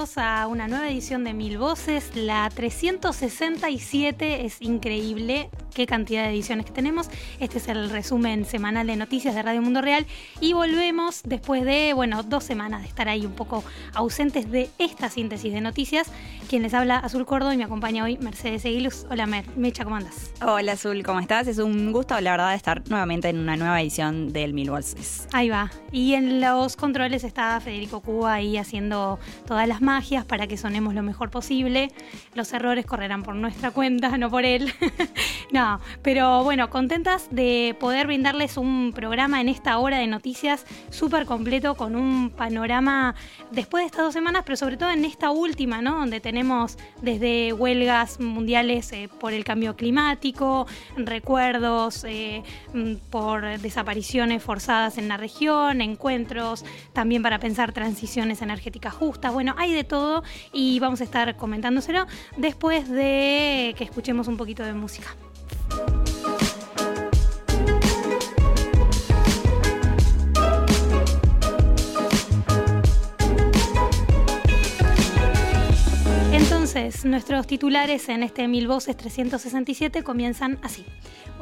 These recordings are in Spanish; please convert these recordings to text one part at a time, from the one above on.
A una nueva edición de Mil Voces, la 367, es increíble qué cantidad de ediciones que tenemos. Este es el resumen semanal de noticias de Radio Mundo Real y volvemos después de, bueno, dos semanas de estar ahí un poco ausentes de esta síntesis de noticias. Quien les habla, Azul Cordo, y me acompaña hoy Mercedes Eguiluz. Hola Mer, Mecha, ¿cómo andas? Hola Azul, ¿cómo estás? Es un gusto, la verdad, estar nuevamente en una nueva edición del Mil Voces. Ahí va. Y en los controles está Federico Cuba ahí haciendo todas las magias para que sonemos lo mejor posible. Los errores correrán por nuestra cuenta, no por él. no, pero bueno, contentas de poder brindarles un programa en esta hora de noticias súper completo con un panorama después de estas dos semanas, pero sobre todo en esta última, ¿no? Donde tenemos desde huelgas mundiales eh, por el cambio climático, recuerdos eh, mm, por desapariciones forzadas en la región, encuentros también para pensar transiciones energéticas justas. Bueno, hay de todo y vamos a estar comentándoselo después de que escuchemos un poquito de música. Entonces, nuestros titulares en este Mil Voces 367 comienzan así.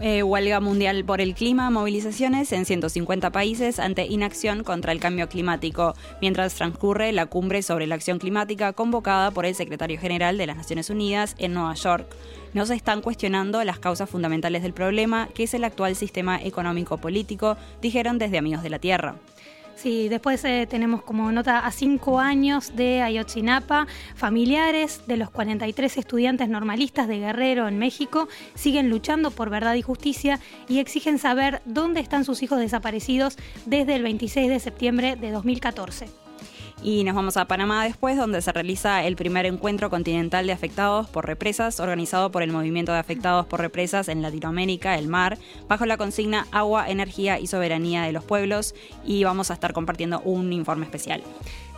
Eh, huelga mundial por el clima, movilizaciones en 150 países ante inacción contra el cambio climático, mientras transcurre la cumbre sobre la acción climática convocada por el secretario general de las Naciones Unidas en Nueva York. No se están cuestionando las causas fundamentales del problema, que es el actual sistema económico-político, dijeron desde Amigos de la Tierra. Sí, después eh, tenemos como nota a cinco años de Ayotzinapa. Familiares de los 43 estudiantes normalistas de Guerrero en México siguen luchando por verdad y justicia y exigen saber dónde están sus hijos desaparecidos desde el 26 de septiembre de 2014. Y nos vamos a Panamá después, donde se realiza el primer encuentro continental de afectados por represas, organizado por el Movimiento de Afectados por Represas en Latinoamérica, el MAR, bajo la consigna Agua, Energía y Soberanía de los Pueblos. Y vamos a estar compartiendo un informe especial.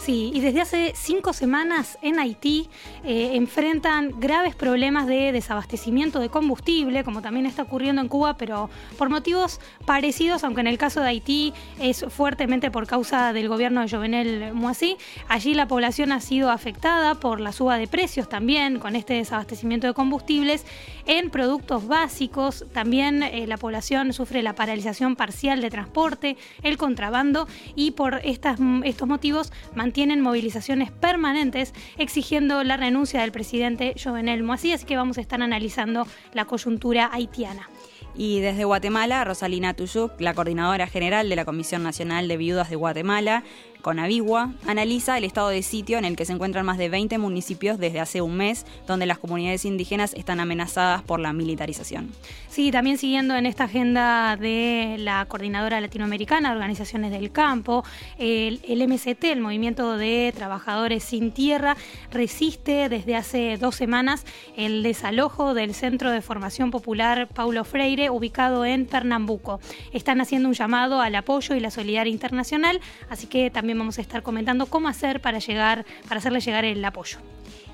Sí, y desde hace cinco semanas en Haití eh, enfrentan graves problemas de desabastecimiento de combustible, como también está ocurriendo en Cuba, pero por motivos parecidos, aunque en el caso de Haití es fuertemente por causa del gobierno de Jovenel Moisí. Allí la población ha sido afectada por la suba de precios también, con este desabastecimiento de combustibles en productos básicos. También eh, la población sufre la paralización parcial de transporte, el contrabando y por estas, estos motivos mantienen movilizaciones permanentes exigiendo la renuncia del presidente Jovenel Moisí, así que vamos a estar analizando la coyuntura haitiana. Y desde Guatemala, Rosalina Tuyuk, la coordinadora general de la Comisión Nacional de Viudas de Guatemala, Conavigua, analiza el estado de sitio en el que se encuentran más de 20 municipios desde hace un mes, donde las comunidades indígenas están amenazadas por la militarización. Sí, también siguiendo en esta agenda de la Coordinadora Latinoamericana Organizaciones del Campo, el, el MCT, el Movimiento de Trabajadores Sin Tierra, resiste desde hace dos semanas el desalojo del Centro de Formación Popular Paulo Freire, ubicado en Pernambuco. Están haciendo un llamado al apoyo y la solidaridad internacional, así que también vamos a estar comentando cómo hacer para llegar, para hacerle llegar el apoyo.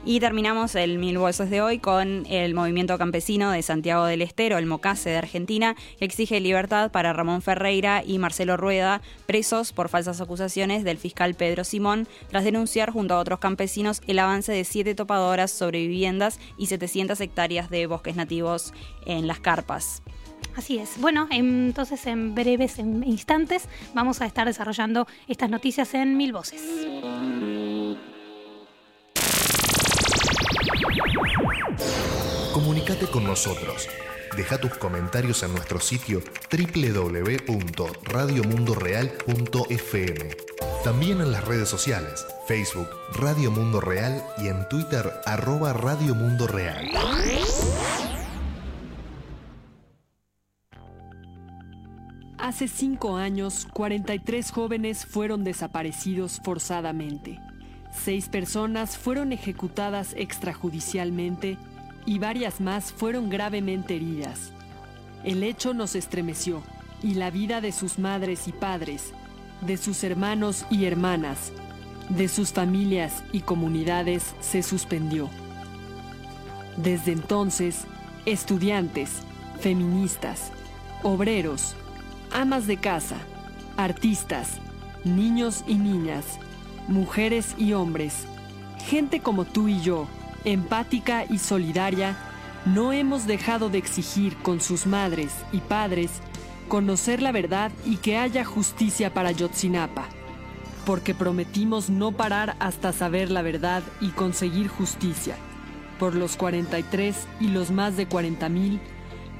Y terminamos el Mil Voces de hoy con el movimiento campesino de Santiago del Estero, el MOCASE de Argentina, que exige libertad para Ramón Ferreira y Marcelo Rueda, presos por falsas acusaciones del fiscal Pedro Simón, tras denunciar junto a otros campesinos el avance de siete topadoras sobre viviendas y 700 hectáreas de bosques nativos en las carpas. Así es. Bueno, entonces en breves instantes vamos a estar desarrollando estas noticias en mil voces. Comunicate con nosotros. Deja tus comentarios en nuestro sitio www.radiomundoreal.fm. También en las redes sociales, Facebook, Radio Mundo Real y en Twitter, arroba Radio Mundo Real. Hace cinco años, 43 jóvenes fueron desaparecidos forzadamente. Seis personas fueron ejecutadas extrajudicialmente y varias más fueron gravemente heridas. El hecho nos estremeció y la vida de sus madres y padres, de sus hermanos y hermanas, de sus familias y comunidades se suspendió. Desde entonces, estudiantes, feministas, obreros, amas de casa, artistas, niños y niñas, mujeres y hombres, gente como tú y yo, empática y solidaria, no hemos dejado de exigir con sus madres y padres conocer la verdad y que haya justicia para Yotzinapa, porque prometimos no parar hasta saber la verdad y conseguir justicia. Por los 43 y los más de 40 mil,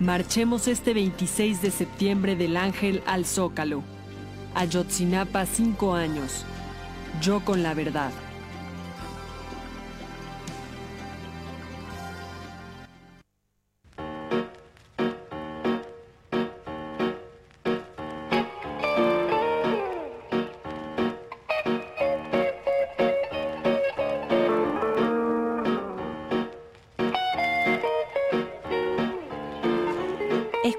marchemos este 26 de septiembre del Ángel al Zócalo. Ayotzinapa 5 años. Yo con la verdad.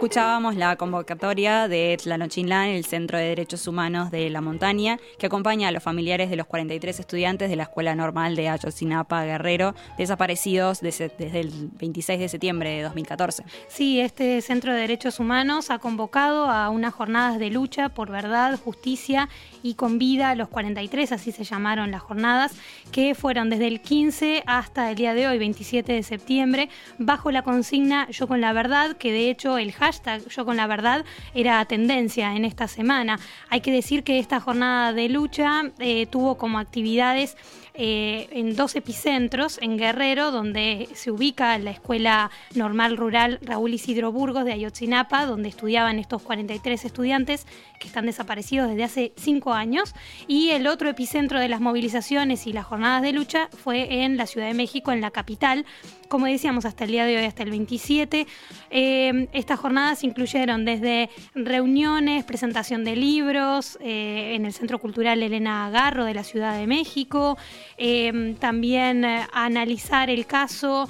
Escuchábamos la convocatoria de Tlanochilán, el Centro de Derechos Humanos de la Montaña, que acompaña a los familiares de los 43 estudiantes de la Escuela Normal de Ayotzinapa Guerrero, desaparecidos desde, el 26 de septiembre de 2014. Sí, este Centro de Derechos Humanos ha convocado a unas jornadas de lucha por verdad, justicia y con vida a los 43, así se llamaron las jornadas, que fueron desde el 15 hasta el día de hoy, 27 de septiembre, bajo la consigna Yo con la verdad, que de hecho el hashtag Yo con la verdad era tendencia en esta semana. Hay que decir que esta jornada de lucha eh, tuvo como actividades eh, en dos epicentros, en Guerrero, donde se ubica la Escuela Normal Rural Raúl Isidro Burgos de Ayotzinapa, donde estudiaban estos 43 estudiantes que están desaparecidos desde hace cinco años, y el otro epicentro de las movilizaciones y las jornadas de lucha fue en la Ciudad de México, en la capital, como decíamos, hasta el día de hoy, hasta el 27. Eh, estas jornadas incluyeron desde reuniones, presentación de libros eh, en el Centro Cultural Elena Agarro de la Ciudad de México, eh, también analizar el caso,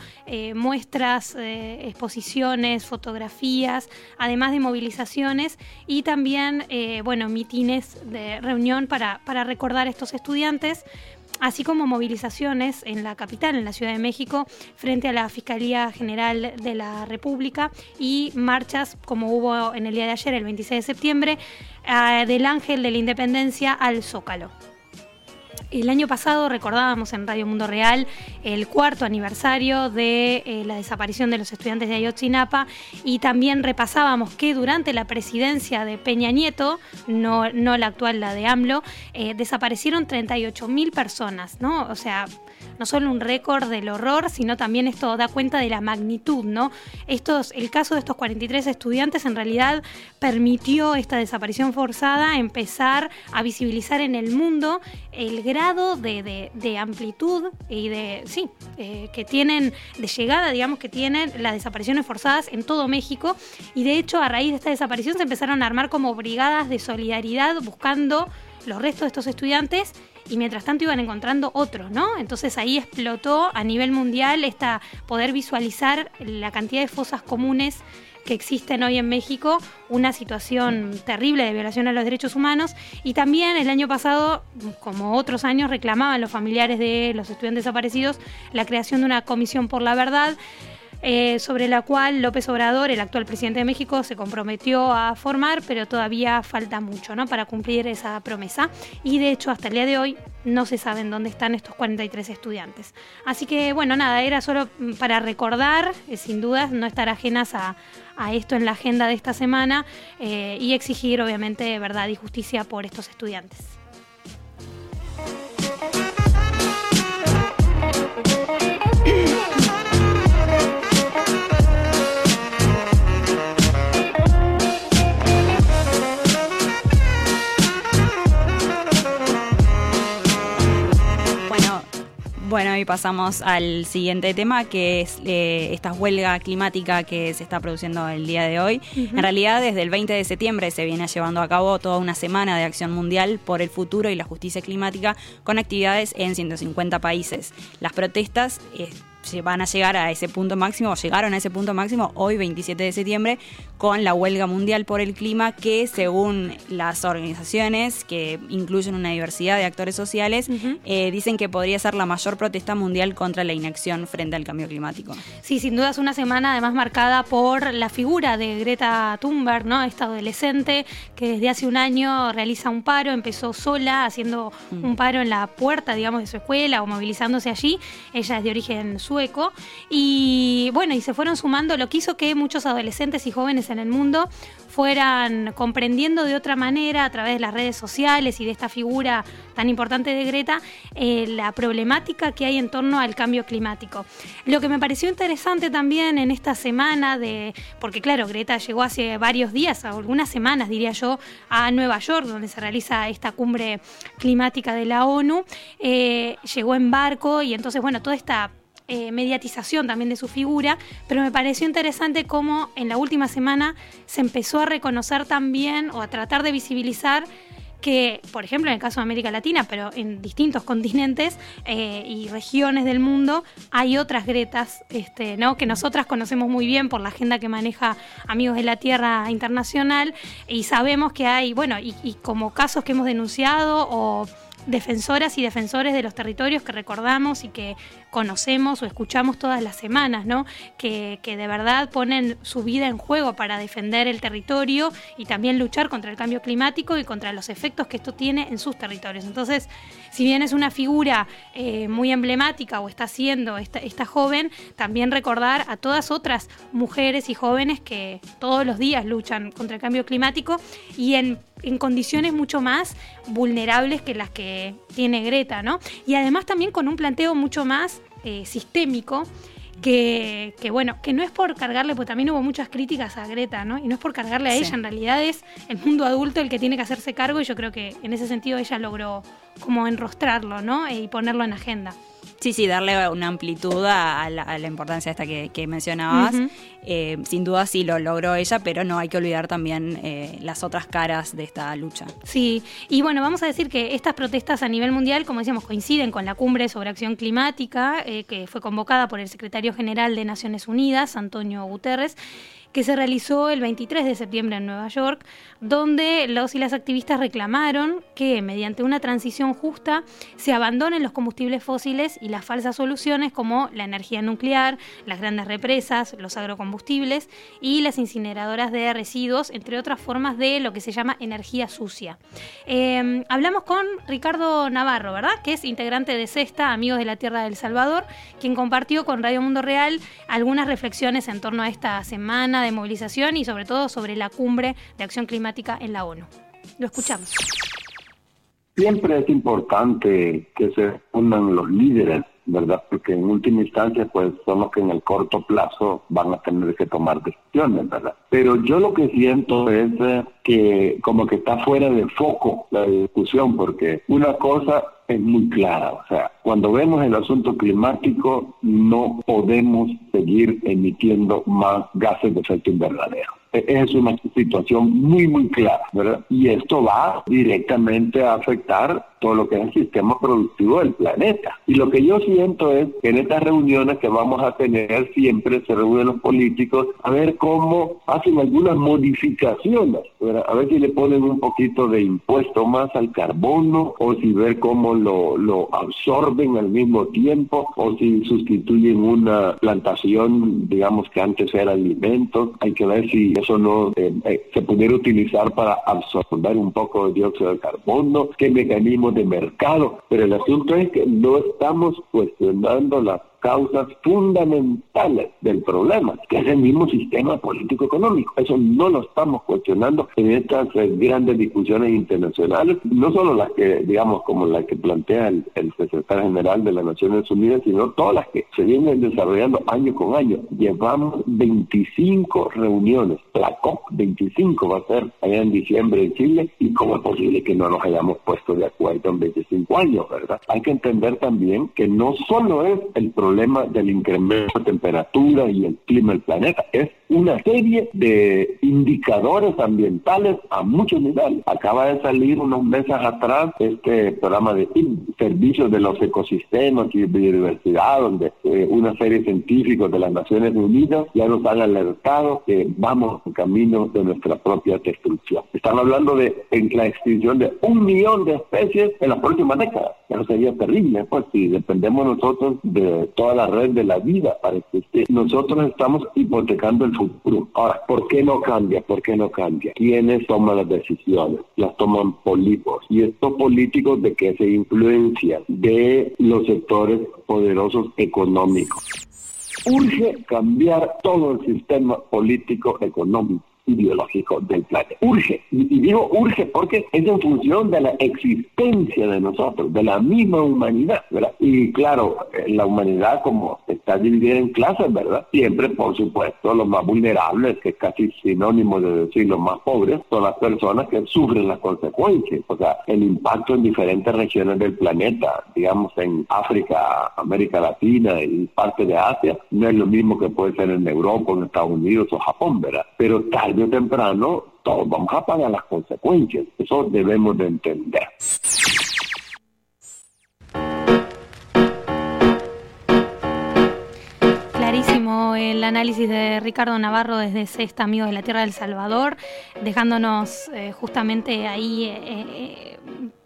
muestras, exposiciones, fotografías, además de movilizaciones y también, bueno, mitines de reunión para, para recordar a estos estudiantes así como movilizaciones en la capital, en la Ciudad de México, frente a la Fiscalía General de la República y marchas como hubo en el día de ayer, el 26 de septiembre, eh, del Ángel de la Independencia al Zócalo. El año pasado recordábamos en Radio Mundo Real el cuarto aniversario de eh, la desaparición de los estudiantes de Ayotzinapa y también repasábamos que durante la presidencia de Peña Nieto, no, no la actual, la de AMLO, eh, desaparecieron 38 mil personas, ¿no? O sea, no solo un récord del horror, sino también esto da cuenta de la magnitud, ¿no? Estos, el caso de estos 43 estudiantes en realidad permitió esta desaparición forzada empezar a visibilizar en el mundo el grado de, amplitud y de, sí, eh, que tienen, de llegada, digamos, que tienen las desapariciones forzadas en todo México. Y de hecho, a raíz de esta desaparición se empezaron a armar como brigadas de solidaridad buscando los restos de estos estudiantes y mientras tanto iban encontrando otros, ¿no? Entonces ahí explotó a nivel mundial esta poder visualizar la cantidad de fosas comunes que existen hoy en México, una situación terrible de violación a los derechos humanos y también el año pasado, como otros años, reclamaban los familiares de los estudiantes desaparecidos la creación de una comisión por la verdad eh, sobre la cual López Obrador, el actual presidente de México, se comprometió a formar, pero todavía falta mucho ¿no? para cumplir esa promesa. Y de hecho, hasta el día de hoy no se saben dónde están estos 43 estudiantes. Así que, bueno, nada, era solo para recordar, eh, sin dudas, no estar ajenas a, esto en la agenda de esta semana eh, y exigir, obviamente, verdad y justicia por estos estudiantes. Bueno, y pasamos al siguiente tema, que es eh, esta huelga climática que se está produciendo el día de hoy. En realidad, desde el 20 de septiembre se viene llevando a cabo toda una semana de acción mundial por el futuro y la justicia climática con actividades en 150 países. Las protestas... Eh, van a llegar a ese punto máximo, o llegaron a ese punto máximo hoy 27 de septiembre, con la huelga mundial por el clima que según las organizaciones que incluyen una diversidad de actores sociales, eh, dicen que podría ser la mayor protesta mundial contra la inacción frente al cambio climático. Sí, sin duda es una semana además marcada por la figura de Greta Thunberg, ¿no? esta adolescente que desde hace un año realiza un paro, empezó sola haciendo mm. un paro en la puerta, digamos, de su escuela o movilizándose allí. Ella es de origen sueco y bueno, y se fueron sumando lo que hizo que muchos adolescentes y jóvenes en el mundo fueran comprendiendo de otra manera a través de las redes sociales y de esta figura tan importante de Greta eh, la problemática que hay en torno al cambio climático. Lo que me pareció interesante también en esta semana de, porque claro, Greta llegó hace varios días, algunas semanas diría yo, a Nueva York, donde se realiza esta cumbre climática de la ONU, eh, llegó en barco y entonces, bueno, toda esta eh, mediatización también de su figura, pero me pareció interesante cómo en la última semana se empezó a reconocer también o a tratar de visibilizar que, por ejemplo, en el caso de América Latina, pero en distintos continentes eh, y regiones del mundo, hay otras Gretas este, ¿no? que nosotras conocemos muy bien por la agenda que maneja Amigos de la Tierra Internacional y sabemos que hay, bueno, y, y como casos que hemos denunciado o defensoras y defensores de los territorios que recordamos y que conocemos o escuchamos todas las semanas, ¿no? Que, de verdad ponen su vida en juego para defender el territorio y también luchar contra el cambio climático y contra los efectos que esto tiene en sus territorios. Entonces, si bien es una figura eh, muy emblemática o está siendo esta, esta joven, también recordar a todas otras mujeres y jóvenes que todos los días luchan contra el cambio climático y en en condiciones mucho más vulnerables que las que tiene Greta, ¿no? Y además también con un planteo mucho más eh, sistémico. Que, que, bueno, que no es por cargarle, porque también hubo muchas críticas a Greta, ¿no? Y no es por cargarle a ella, en realidad es el mundo adulto el que tiene que hacerse cargo y yo creo que en ese sentido ella logró como enrostrarlo, ¿no? Y ponerlo en agenda. Sí, sí, darle una amplitud a la, importancia esta que, mencionabas. Eh, sin duda sí lo logró ella, pero no hay que olvidar también eh, las otras caras de esta lucha. Sí, y bueno, vamos a decir que estas protestas a nivel mundial, como decíamos, coinciden con la cumbre sobre acción climática eh, que fue convocada por el secretario general de Naciones Unidas, Antonio Guterres que se realizó el 23 de septiembre en Nueva York, donde los y las activistas reclamaron que mediante una transición justa se abandonen los combustibles fósiles y las falsas soluciones como la energía nuclear, las grandes represas, los agrocombustibles y las incineradoras de residuos, entre otras formas de lo que se llama energía sucia. Em, hablamos con Ricardo Navarro, ¿verdad? Que es integrante de CESTA, Amigos de la Tierra del Salvador, quien compartió con Radio Mundo Real algunas reflexiones en torno a esta semana de movilización y sobre todo sobre la cumbre de acción climática en la ONU. Lo escuchamos. Siempre es importante que se unan los líderes, ¿verdad? Porque en última instancia, pues son los que en el corto plazo van a tener que tomar decisiones, ¿verdad? Pero yo lo que siento es eh, que como que está fuera de foco la discusión, porque una cosa es muy clara. O sea, cuando vemos el asunto climático, no podemos seguir emitiendo más gases de efecto invernadero. E-, es una situación muy, muy clara. Y esto va directamente a afectar todo lo que es el sistema productivo del planeta. Y lo que yo siento es que en estas reuniones que vamos a tener siempre se reúnen los políticos a ver cómo hacen algunas modificaciones, a ver si le ponen un poquito de impuesto más al carbono o si ver cómo lo, lo absorben al mismo tiempo o si sustituyen una plantación, digamos que antes era alimentos, hay que ver si eso no eh, eh, se pudiera utilizar para absorber un poco de dióxido de carbono, qué mecanismo de mercado, pero el asunto es que no estamos cuestionando la causas fundamentales del problema, que es el mismo sistema político-económico. Eso no lo estamos cuestionando en estas eh, grandes discusiones internacionales, no solo las que, digamos, como las que plantea el, el secretario general de las Naciones Unidas, sino todas las que se vienen desarrollando año con año. Llevamos 25 reuniones, la COP25 va a ser allá en diciembre en Chile, y cómo es posible que no nos hayamos puesto de acuerdo en 25 años, ¿verdad? Hay que entender también que no solo es el problema del incremento de temperatura y el clima del planeta, es una serie de indicadores ambientales a muchos niveles. Acaba de salir unos meses atrás este programa de servicios de los ecosistemas y biodiversidad, donde eh, una serie de científicos de las Naciones Unidas ya nos han alertado que vamos en camino de nuestra propia destrucción. Están hablando de en la extinción de un millón de especies en las próximas décadas. Eso sería terrible, pues si dependemos nosotros de toda la red de la vida para existir. Nosotros estamos hipotecando el Ahora, ¿por qué no cambia? ¿Por qué no cambia? ¿Quiénes toman las decisiones? Las toman políticos. Y estos políticos de que se influencian de los sectores poderosos económicos. Urge cambiar todo el sistema político económico ideológico del planeta. Urge, y digo urge porque es en función de la existencia de nosotros, de la misma humanidad, ¿verdad? Y claro, la humanidad como está dividida en clases, ¿verdad? Siempre, por supuesto, los más vulnerables, que es casi sinónimo de decir los más pobres, son las personas que sufren las consecuencias, o sea, el impacto en diferentes regiones del planeta, digamos en África, América Latina y parte de Asia, no es lo mismo que puede ser en Europa, en Estados Unidos o Japón, ¿verdad? Pero tal temprano todos vamos a pagar las consecuencias. Eso debemos de entender. Clarísimo el análisis de Ricardo Navarro desde Sexta Amigos de la Tierra del Salvador, dejándonos eh, justamente ahí eh, eh,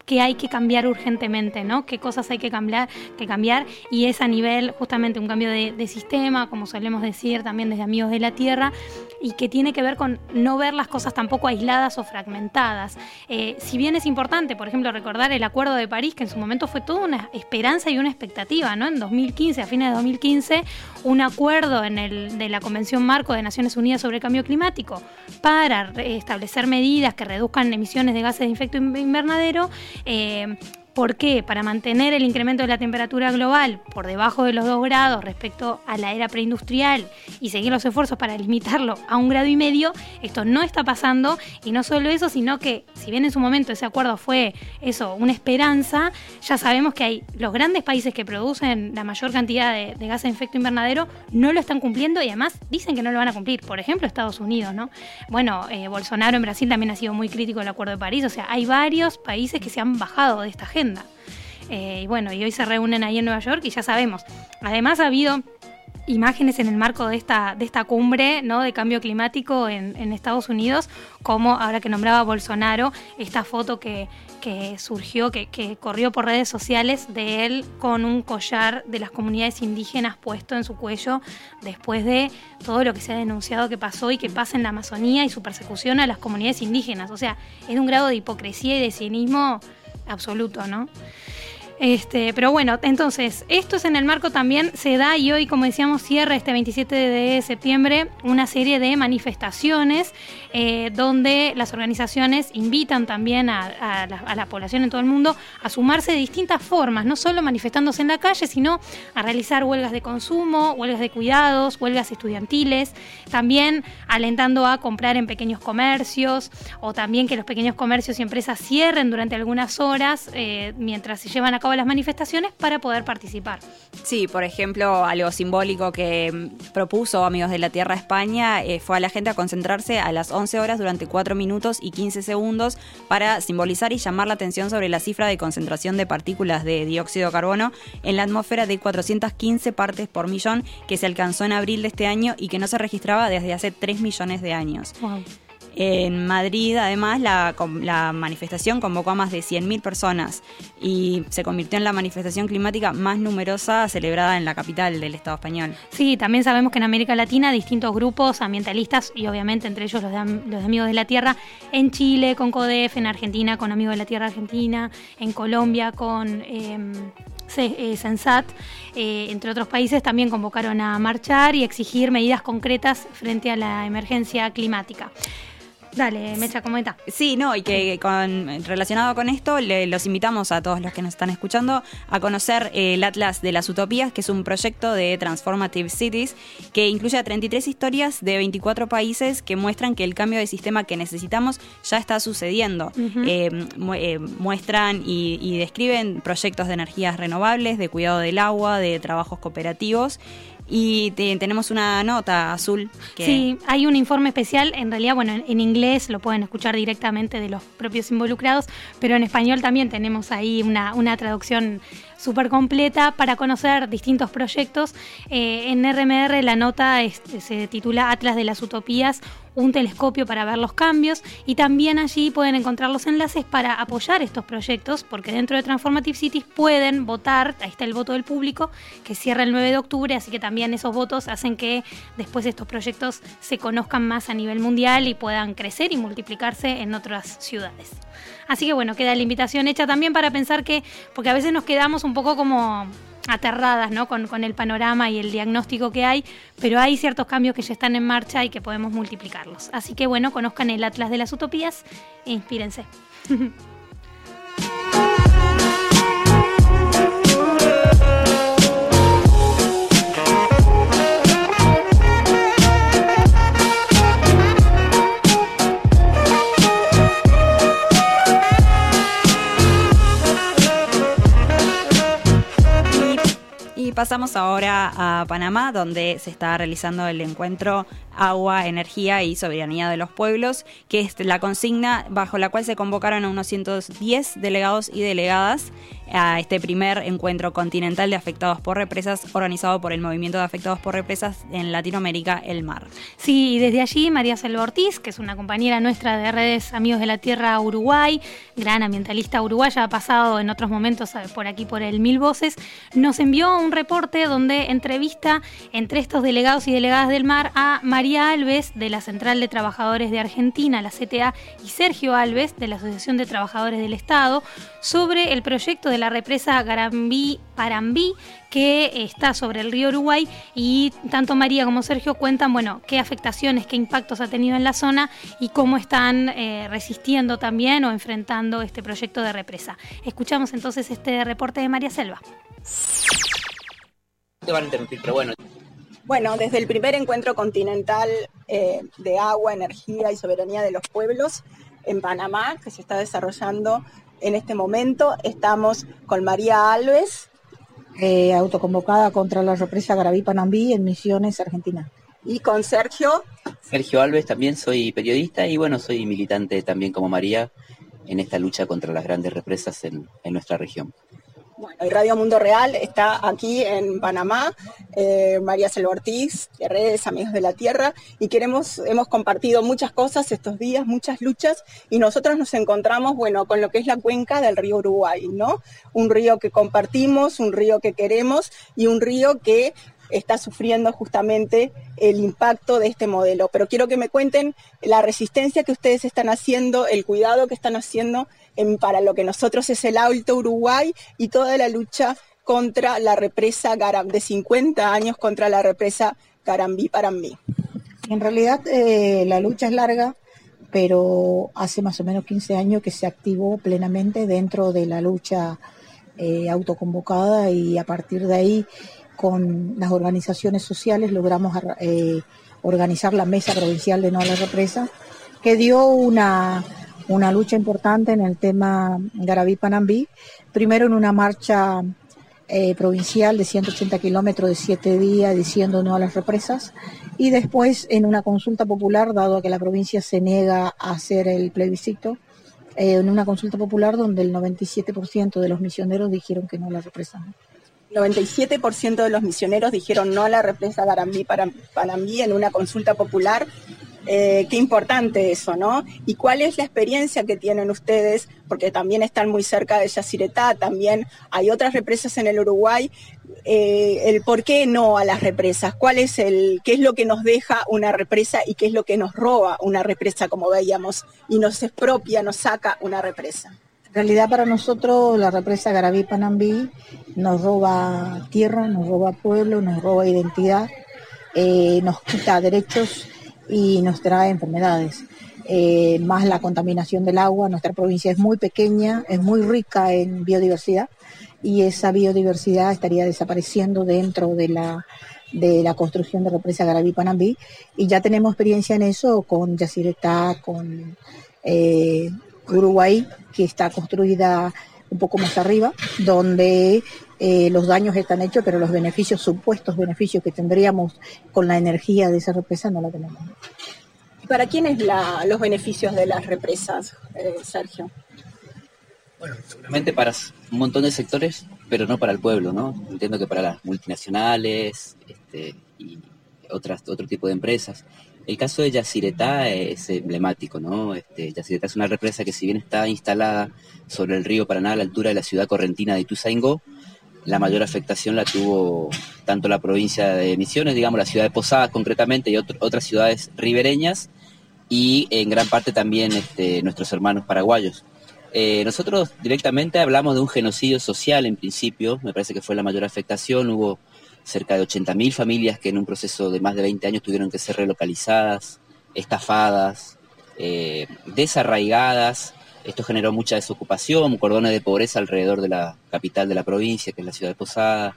que hay que cambiar urgentemente, ¿no? Qué cosas hay que cambiar, que cambiar y es a nivel justamente un cambio de, sistema, como solemos decir también desde Amigos de la Tierra, y que tiene que ver con no ver las cosas tampoco aisladas o fragmentadas. Eh, si bien es importante, por ejemplo, recordar el Acuerdo de París, que en su momento fue toda una esperanza y una expectativa, ¿no? En 2015, a fines de 2015, un acuerdo en el, de la Convención Marco de Naciones Unidas sobre el Cambio Climático para establecer medidas que reduzcan emisiones de gases de efecto invernadero eh, ¿Por qué? Para mantener el incremento de la temperatura global por debajo de los 2 grados respecto a la era preindustrial y seguir los esfuerzos para limitarlo a un grado y medio, esto no está pasando y no solo eso, sino que si bien en su momento ese acuerdo fue eso, una esperanza, ya sabemos que hay los grandes países que producen la mayor cantidad de, gases de efecto invernadero no lo están cumpliendo y además dicen que no lo van a cumplir. Por ejemplo, Estados Unidos, ¿no? Bueno, eh, Bolsonaro en Brasil también ha sido muy crítico del Acuerdo de París, o sea, hay varios países que se han bajado de esta agenda. Eh, y bueno, y hoy se reúnen ahí en Nueva York y ya sabemos. Además ha habido imágenes en el marco de esta, de esta cumbre ¿no? de cambio climático en, Estados Unidos, como ahora que nombraba Bolsonaro, esta foto que, surgió, que, que, corrió por redes sociales de él con un collar de las comunidades indígenas puesto en su cuello después de todo lo que se ha denunciado que pasó y que pasa en la Amazonía y su persecución a las comunidades indígenas. O sea, es un grado de hipocresía y de cinismo absoluto, ¿no? Este, pero bueno, entonces, esto es en el marco también, se da y hoy, como decíamos, cierra este 27 de septiembre una serie de manifestaciones eh, donde las organizaciones invitan también a, la, población en todo el mundo a sumarse de distintas formas, no solo manifestándose en la calle, sino a realizar huelgas de consumo, huelgas de cuidados, huelgas estudiantiles, también alentando a comprar en pequeños comercios o también que los pequeños comercios y empresas cierren durante algunas horas eh, mientras se llevan a cabo las manifestaciones para poder participar. Sí, por ejemplo, algo simbólico que mm, propuso Amigos de la Tierra España eh, fue a la gente a concentrarse a las 11 horas durante 4 minutos y 15 segundos para simbolizar y llamar la atención sobre la cifra de concentración de partículas de dióxido de carbono en la atmósfera de 415 partes por millón que se alcanzó en abril de este año y que no se registraba desde hace 3 millones de años. En Madrid, además, la, manifestación convocó a más de 100.000 personas y se convirtió en la manifestación climática más numerosa celebrada en la capital del Estado español. Sí, también sabemos que en América Latina distintos grupos ambientalistas y obviamente entre ellos los, los Amigos de la Tierra, en Chile con CODEF, en Argentina con Amigos de la Tierra Argentina, en Colombia con... Em, Sensat, entre otros países, también convocaron a marchar y exigir medidas concretas frente a la emergencia climática. Dale, Mecha, comenta. Sí, no, y que con, relacionado con esto, los invitamos a todos los que nos están escuchando a conocer el Atlas de las Utopías, que es un proyecto de Transformative Cities que incluye a 33 historias de 24 países que muestran que el cambio de sistema que necesitamos ya está sucediendo. Eh, eh, muestran y, y describen proyectos de energías renovables, de cuidado del agua, de trabajos cooperativos. Y tenemos una nota azul. Que... Sí, hay un informe especial, en realidad, bueno, en, inglés lo pueden escuchar directamente de los propios involucrados, pero en español también tenemos ahí una, una traducción súper completa para conocer distintos proyectos. Eh, en RMR la nota se titula Atlas de las Utopías, un telescopio para ver los cambios y también allí pueden encontrar los enlaces para apoyar estos proyectos porque dentro de Transformative Cities pueden votar, ahí está el voto del público que cierra el 9 de octubre, así que también esos votos hacen que después estos proyectos se conozcan más a nivel mundial y puedan crecer y multiplicarse en otras ciudades. Así que bueno, queda la invitación hecha también para pensar que, porque a veces nos quedamos un poco como aterradas ¿no? con, con, el panorama y el diagnóstico que hay, pero hay ciertos cambios que ya están en marcha y que podemos multiplicarlos. Así que bueno, conozcan el Atlas de las Utopías e inspírense. pasamos ahora a Panamá, donde se está realizando el encuentro Agua, Energía y Soberanía de los Pueblos, que es la consigna bajo la cual se convocaron a unos 110 delegados y delegadas a este primer encuentro continental de afectados por represas organizado por el Movimiento de Afectados por Represas en Latinoamérica, el MAR. Sí, desde allí María Selva Ortiz, que es una compañera nuestra de redes Amigos de la Tierra Uruguay, gran ambientalista uruguaya, ha pasado en otros momentos por aquí por el Mil Voces, nos envió un reporte donde entrevista entre estos delegados y delegadas del MAR a María Alves de la Central de Trabajadores de Argentina, la CTA, y Sergio Alves de la Asociación de Trabajadores del Estado sobre el proyecto de la represa Garambí-Parambí que está sobre el río Uruguay y tanto María como Sergio cuentan, bueno, qué afectaciones, qué impactos ha tenido en la zona y cómo están eh, resistiendo también o enfrentando este proyecto de represa. Escuchamos entonces este reporte de María Selva. Te van a interrumpir, pero bueno. Bueno, desde el primer encuentro continental eh, de agua, energía y soberanía de los pueblos en Panamá, que se está desarrollando en este momento, estamos con María Alves. Eh, autoconvocada contra la represa Garaví-Panambí en Misiones, Argentina. Y con Sergio. Sergio Alves, también soy periodista y bueno, soy militante también como María en esta lucha contra las grandes represas en nuestra región. Bueno, y Radio Mundo Real está aquí en Panamá, eh, María Selva Ortiz, de Amigos de la Tierra, y queremos, hemos compartido muchas cosas estos días, muchas luchas, y nosotros nos encontramos, bueno, con lo que es la cuenca del río Uruguay, ¿no? Un río que compartimos, un río que queremos y un río que está sufriendo justamente el impacto de este modelo. Pero quiero que me cuenten la resistencia que ustedes están haciendo, el cuidado que están haciendo para lo que nosotros es el Alto Uruguay y toda la lucha contra la represa Garam, de 50 años contra la represa Garambí Parambí. En realidad eh, la lucha es larga, pero hace más o menos 15 años que se activó plenamente dentro de la lucha eh, autoconvocada y a partir de ahí con las organizaciones sociales logramos eh, organizar la Mesa Provincial de No a la Represa, que dio una, una lucha importante en el tema Garabí-Panambí, primero en una marcha eh, provincial de 180 kilómetros de siete días diciendo no a las represas y después en una consulta popular, dado que la provincia se niega a hacer el plebiscito, eh, en una consulta popular donde el 97% de los misioneros dijeron que no a las represas. 97% de los misioneros dijeron no a la represa Garambí para Panambí en una consulta popular. Eh, qué importante eso, ¿no? ¿Y cuál es la experiencia que tienen ustedes? Porque también están muy cerca de Yacyretá, también hay otras represas en el Uruguay. Eh, el por qué no a las represas, cuál es el, qué es lo que nos deja una represa y qué es lo que nos roba una represa, como veíamos, y nos expropia, nos saca una represa. En realidad para nosotros la represa Garaví-Panambí nos roba tierra, nos roba pueblo, nos roba identidad, eh, nos quita derechos y nos trae enfermedades. Eh, más la contaminación del agua, nuestra provincia es muy pequeña, es muy rica en biodiversidad y esa biodiversidad estaría desapareciendo dentro de la de la construcción de represa Garaví-Panambí y ya tenemos experiencia en eso con Yacyretá, con eh, Uruguay, que está construida un poco más arriba, donde eh, los daños están hechos, pero los beneficios, supuestos beneficios que tendríamos con la energía de esa represa no la tenemos. ¿Y para quiénes los beneficios de las represas, eh, Sergio? Bueno, seguramente para un montón de sectores, pero no para el pueblo, ¿no? Entiendo que para las multinacionales este, y otras, otro tipo de empresas. El caso de Yacyretá es emblemático, ¿no? Este, Yacyretá es una represa que si bien está instalada sobre el río Paraná a la altura de la ciudad correntina de Ituzaingó, la mayor afectación la tuvo tanto la provincia de Misiones, digamos la ciudad de Posadas concretamente y otras ciudades ribereñas y en gran parte también este, nuestros hermanos paraguayos. Eh, nosotros directamente hablamos de un genocidio social en principio, me parece que fue la mayor afectación, hubo cerca de 80.000 familias que en un proceso de más de 20 años tuvieron que ser relocalizadas, estafadas, eh, desarraigadas. Esto generó mucha desocupación, cordones de pobreza alrededor de la capital de la provincia, que es la ciudad de Posada.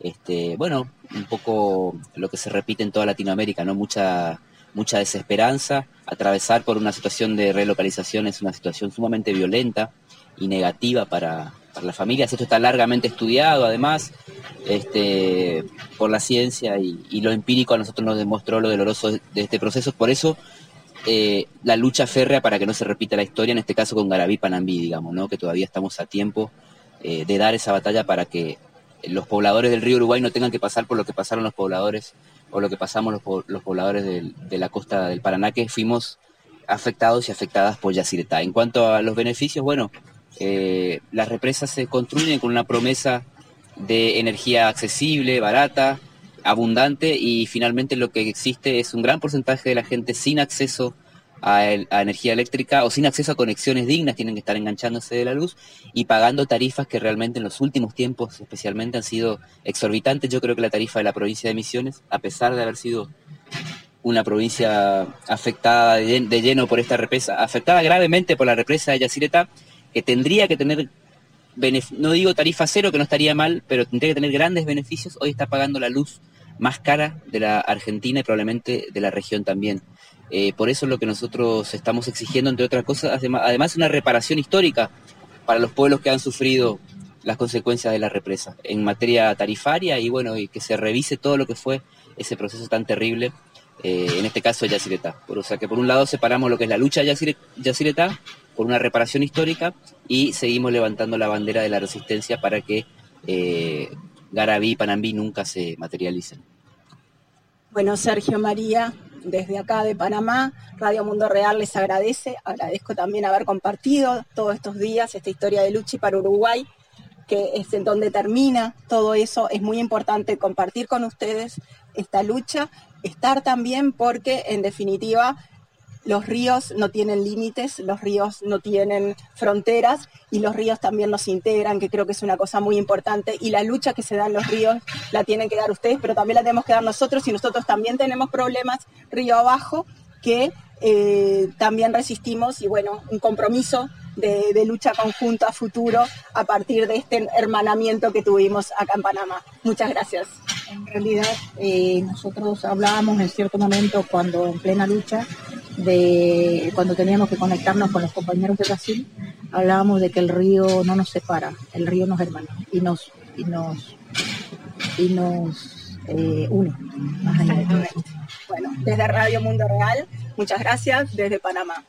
Este, bueno, un poco lo que se repite en toda Latinoamérica, ¿no? Mucha, mucha desesperanza. Atravesar por una situación de relocalización es una situación sumamente violenta y negativa para, las familias. Esto está largamente estudiado, además, este, por la ciencia y, lo empírico a nosotros nos demostró lo doloroso de este proceso. Por eso, eh, la lucha férrea para que no se repita la historia, en este caso con Garabí Panambí, digamos, ¿no? que todavía estamos a tiempo eh, de dar esa batalla para que los pobladores del río Uruguay no tengan que pasar por lo que pasaron los pobladores o lo que pasamos los, pobladores de, la costa del Paraná, que fuimos afectados y afectadas por Yacyretá. En cuanto a los beneficios, bueno, eh, las represas se construyen con una promesa de energía accesible, barata, abundante y finalmente lo que existe es un gran porcentaje de la gente sin acceso a, energía eléctrica o sin acceso a conexiones dignas, tienen que estar enganchándose de la luz y pagando tarifas que realmente en los últimos tiempos especialmente han sido exorbitantes. Yo creo que la tarifa de la provincia de Misiones, a pesar de haber sido una provincia afectada de, lleno por esta represa, afectada gravemente por la represa de Yacyretá, que tendría que tener, no digo tarifa cero, que no estaría mal, pero tendría que tener grandes beneficios, hoy está pagando la luz más cara de la Argentina y probablemente de la región también. Eh, por eso es lo que nosotros estamos exigiendo, entre otras cosas, además una reparación histórica para los pueblos que han sufrido las consecuencias de la represa en materia tarifaria y bueno, y que se revise todo lo que fue ese proceso tan terrible, eh, en este caso Yacyretá. O sea que por un lado separamos lo que es la lucha Yacyretá por una reparación histórica y seguimos levantando la bandera de la resistencia para que eh, Garabí y Panambí nunca se materialicen. Bueno, Sergio María, desde acá de Panamá, Radio Mundo Real les agradece. Agradezco también haber compartido todos estos días esta historia de lucha para Uruguay, que es en donde termina todo eso. Es muy importante compartir con ustedes esta lucha, estar también porque en definitiva los ríos no tienen límites, los ríos no tienen fronteras y los ríos también nos integran, que creo que es una cosa muy importante. Y la lucha que se da en los ríos la tienen que dar ustedes, pero también la tenemos que dar nosotros y nosotros también tenemos problemas río abajo que eh, también resistimos y bueno, un compromiso de, lucha conjunta a futuro a partir de este hermanamiento que tuvimos acá en Panamá. Muchas gracias. En realidad, eh, nosotros hablábamos en cierto momento cuando en plena lucha de cuando teníamos que conectarnos con los compañeros de Brasil, hablábamos de que el río no nos separa, el río nos hermana y nos y nos y nos eh, une. Bueno, desde Radio Mundo Real, muchas gracias desde Panamá.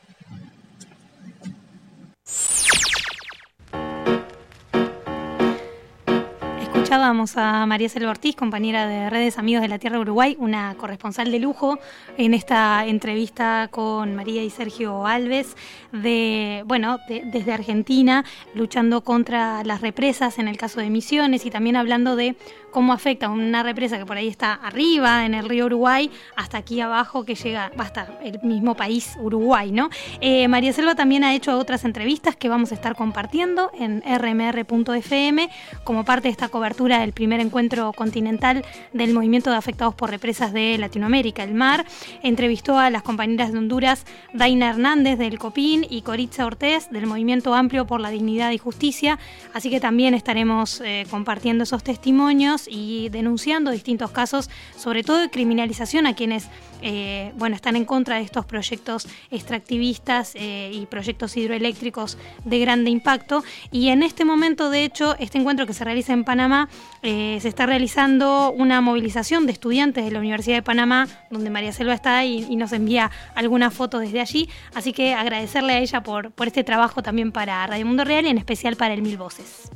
Escuchábamos a María Selva Ortiz, compañera de Redes Amigos de la Tierra de Uruguay, una corresponsal de lujo en esta entrevista con María y Sergio Alves, de, bueno, desde Argentina, luchando contra las represas en el caso de Misiones y también hablando de cómo afecta una represa que por ahí está arriba en el río Uruguay hasta aquí abajo que llega hasta el mismo país Uruguay, ¿no? Eh, María Selva también ha hecho otras entrevistas que vamos a estar compartiendo en rmr.fm como parte de esta cobertura del primer encuentro continental del movimiento de afectados por represas de Latinoamérica, el MAR. Entrevistó a las compañeras de Honduras, Daina Hernández del COPIN y Coritza Ortez del Movimiento Amplio por la Dignidad y Justicia, así que también estaremos eh, compartiendo esos testimonios y denunciando distintos casos, sobre todo de criminalización a quienes eh, bueno, están en contra de estos proyectos extractivistas eh, y proyectos hidroeléctricos de grande impacto. Y en este momento, de hecho, este encuentro que se realiza en Panamá, eh, se está realizando una movilización de estudiantes de la Universidad de Panamá, donde María Selva está y, y nos envía algunas fotos desde allí. Así que agradecerle a ella por, por este trabajo también para Radio Mundo Real y en especial para el Mil Voces.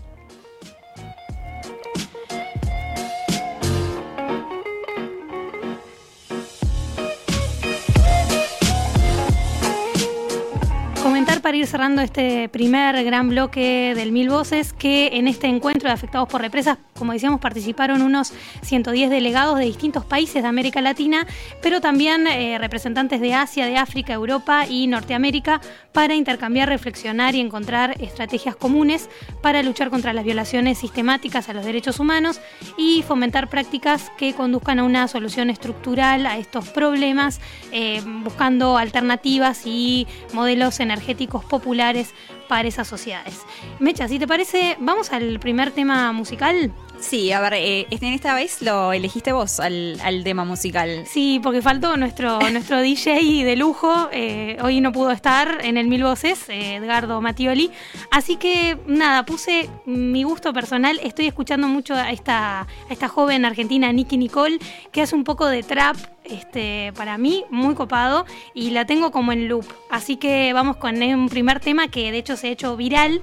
Comentar para ir cerrando este primer gran bloque del Mil Voces que en este encuentro de afectados por represas, como decíamos, participaron unos 110 delegados de distintos países de América Latina, pero también eh, representantes de Asia, de África, Europa y Norteamérica para intercambiar, reflexionar y encontrar estrategias comunes para luchar contra las violaciones sistemáticas a los derechos humanos y fomentar prácticas que conduzcan a una solución estructural a estos problemas, eh, buscando alternativas y modelos energéticos energéticos populares para esas sociedades. Mecha, si te parece, vamos al primer tema musical. Sí, a ver, eh, en esta vez lo elegiste vos al, tema musical. Sí, porque faltó nuestro, nuestro DJ de lujo. Eh, hoy no pudo estar en el Mil Voces, eh, Edgardo Mattioli. Así que nada, puse mi gusto personal. Estoy escuchando mucho a esta, a esta joven argentina, Nicky Nicole, que hace un poco de trap. Este, para mí, muy copado. Y la tengo como en loop. Así que vamos con un primer tema que de hecho se ha hecho viral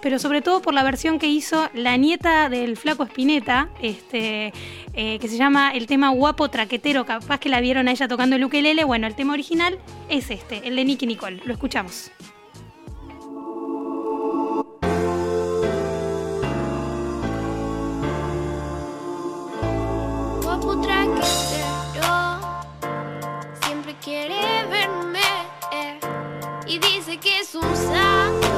pero sobre todo por la versión que hizo la nieta del flaco Espineta, este, eh, que se llama el tema Guapo Traquetero, capaz que la vieron a ella tocando el ukelele, bueno, el tema original es este, el de Nicky Nicole, lo escuchamos. Guapo traquetero, siempre quiere verme eh, y dice que es un santo.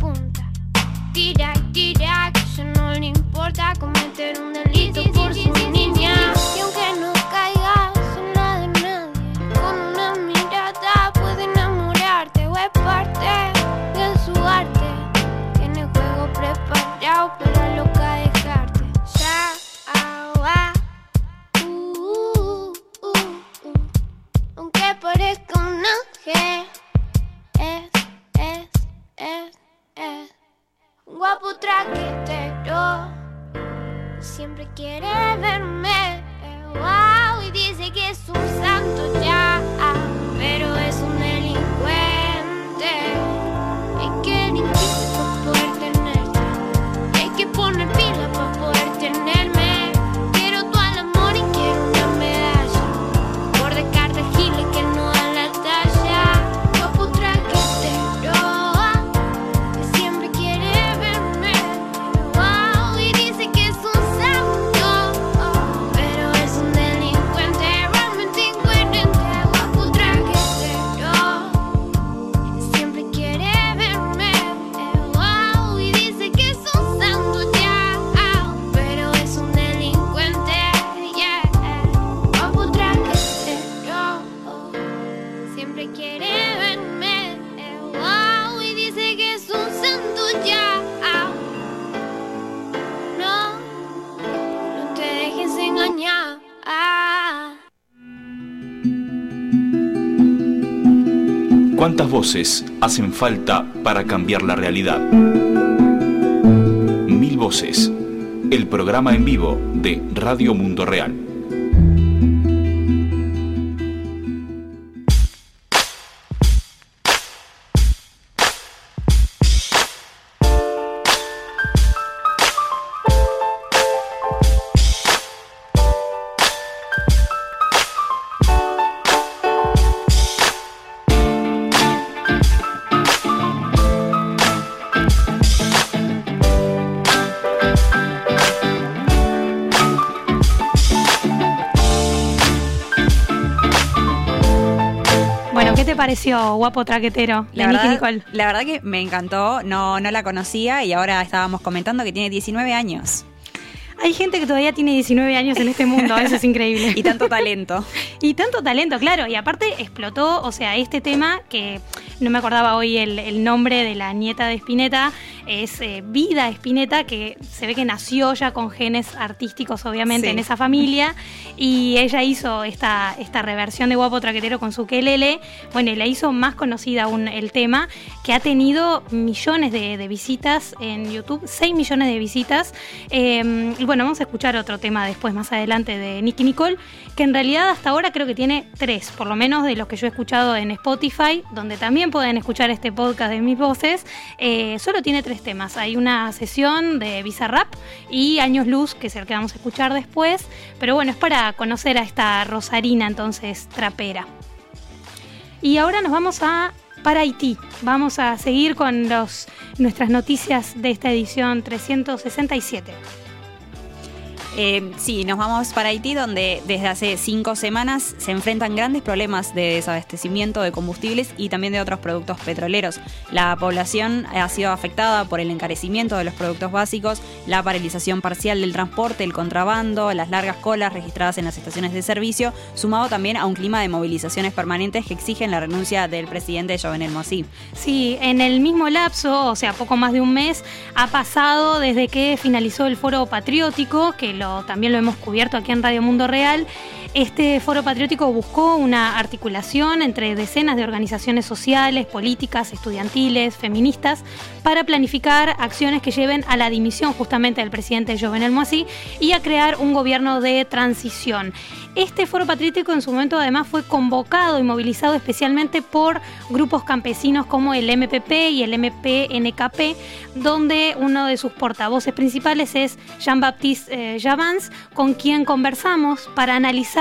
punta. Tira. Hacen falta para cambiar la realidad? Mil voces. El programa en vivo de Radio Mundo Real. Pareció, guapo traquetero? La de Nicky Nicole? la verdad que me encantó, no, no la conocía y ahora estábamos comentando que tiene 19 años. Hay gente que todavía tiene 19 años en este mundo, eso es increíble. Y tanto talento. Y tanto talento, claro. Y aparte explotó, o sea, este tema que no me acordaba hoy el, el nombre de la nieta de Spinetta, es eh, Vida Spinetta, que se ve que nació ya con genes artísticos, obviamente, Sí. en esa familia. Y ella hizo esta, esta reversión de Guapo Traquetero con su quelele. Bueno, y la hizo más conocida aún el tema, que ha tenido millones de, de visitas en YouTube, 6 millones de visitas. Eh, y bueno, vamos a escuchar otro tema después, más adelante, de Nicky Nicole, que en realidad hasta ahora creo que tiene tres, por lo menos de los que yo he escuchado en Spotify, donde también pueden escuchar este podcast de mis voces. eh, solo tiene tres temas. Hay una sesión de Bizarrap y Años Luz, que es el que vamos a escuchar después. Pero bueno, es para conocer a esta Rosarina, entonces, trapera. Y ahora nos vamos a para Haití. Vamos a seguir con los, nuestras noticias de esta edición 367. Eh, sí, nos vamos para Haití, donde desde hace cinco semanas se enfrentan grandes problemas de desabastecimiento de combustibles y también de otros productos petroleros. La población ha sido afectada por el encarecimiento de los productos básicos, la paralización parcial del transporte, el contrabando, las largas colas registradas en las estaciones de servicio, sumado también a un clima de movilizaciones permanentes que exigen la renuncia del presidente Jovenel Moïse. Sí, en el mismo lapso, o sea, poco más de un mes, ha pasado desde que finalizó el foro patriótico, que lo, también lo hemos cubierto aquí en Radio Mundo Real. Este foro patriótico buscó una articulación entre decenas de organizaciones sociales, políticas, estudiantiles, feministas, para planificar acciones que lleven a la dimisión justamente del presidente Jovenel Moïse y a crear un gobierno de transición. Este foro patriótico en su momento además fue convocado y movilizado especialmente por grupos campesinos como el MPP y el MPNKP, donde uno de sus portavoces principales es Jean-Baptiste eh, Javans, con quien conversamos para analizar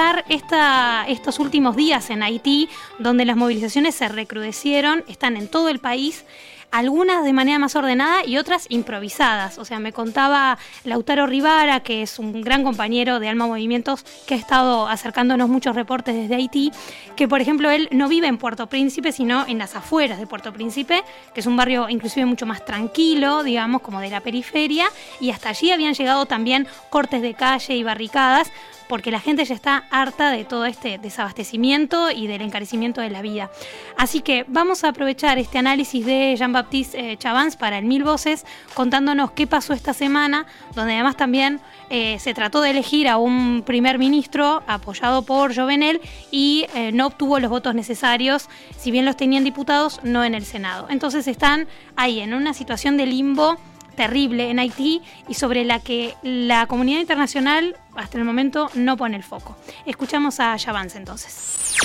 estos últimos días en Haití, donde las movilizaciones se recrudecieron, están en todo el país algunas de manera más ordenada y otras improvisadas. O sea, me contaba Lautaro Rivara, que es un gran compañero de Alma Movimientos, que ha estado acercándonos muchos reportes desde Haití, que por ejemplo él no vive en Puerto Príncipe, sino en las afueras de Puerto Príncipe, que es un barrio inclusive mucho más tranquilo, digamos, como de la periferia, y hasta allí habían llegado también cortes de calle y barricadas, porque la gente ya está harta de todo este desabastecimiento y del encarecimiento de la vida. Así que vamos a aprovechar este análisis de Jean-Baptiste eh, Chavans para el Mil Voces, contándonos qué pasó esta semana, donde además también eh, se trató de elegir a un primer ministro apoyado por Jovenel y eh, no obtuvo los votos necesarios, si bien los tenían diputados, no en el Senado. Entonces están ahí en una situación de limbo terrible en Haití y sobre la que la comunidad internacional hasta el momento no pone el foco. Escuchamos a Javance entonces.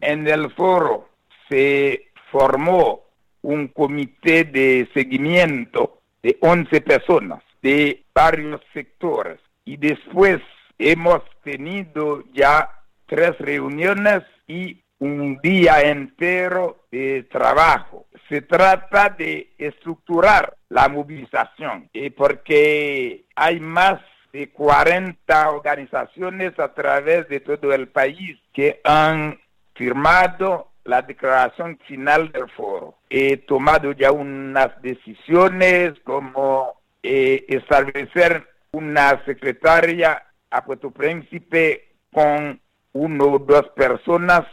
En el foro se formó un comité de seguimiento de 11 personas de varios sectores y después hemos tenido ya tres reuniones y un día entero de trabajo. Se trata de estructurar la movilización eh, porque hay más de 40 organizaciones a través de todo el país que han firmado la declaración final del foro. He tomado ya unas decisiones como eh, establecer una secretaria a Puerto Príncipe con uno o dos personas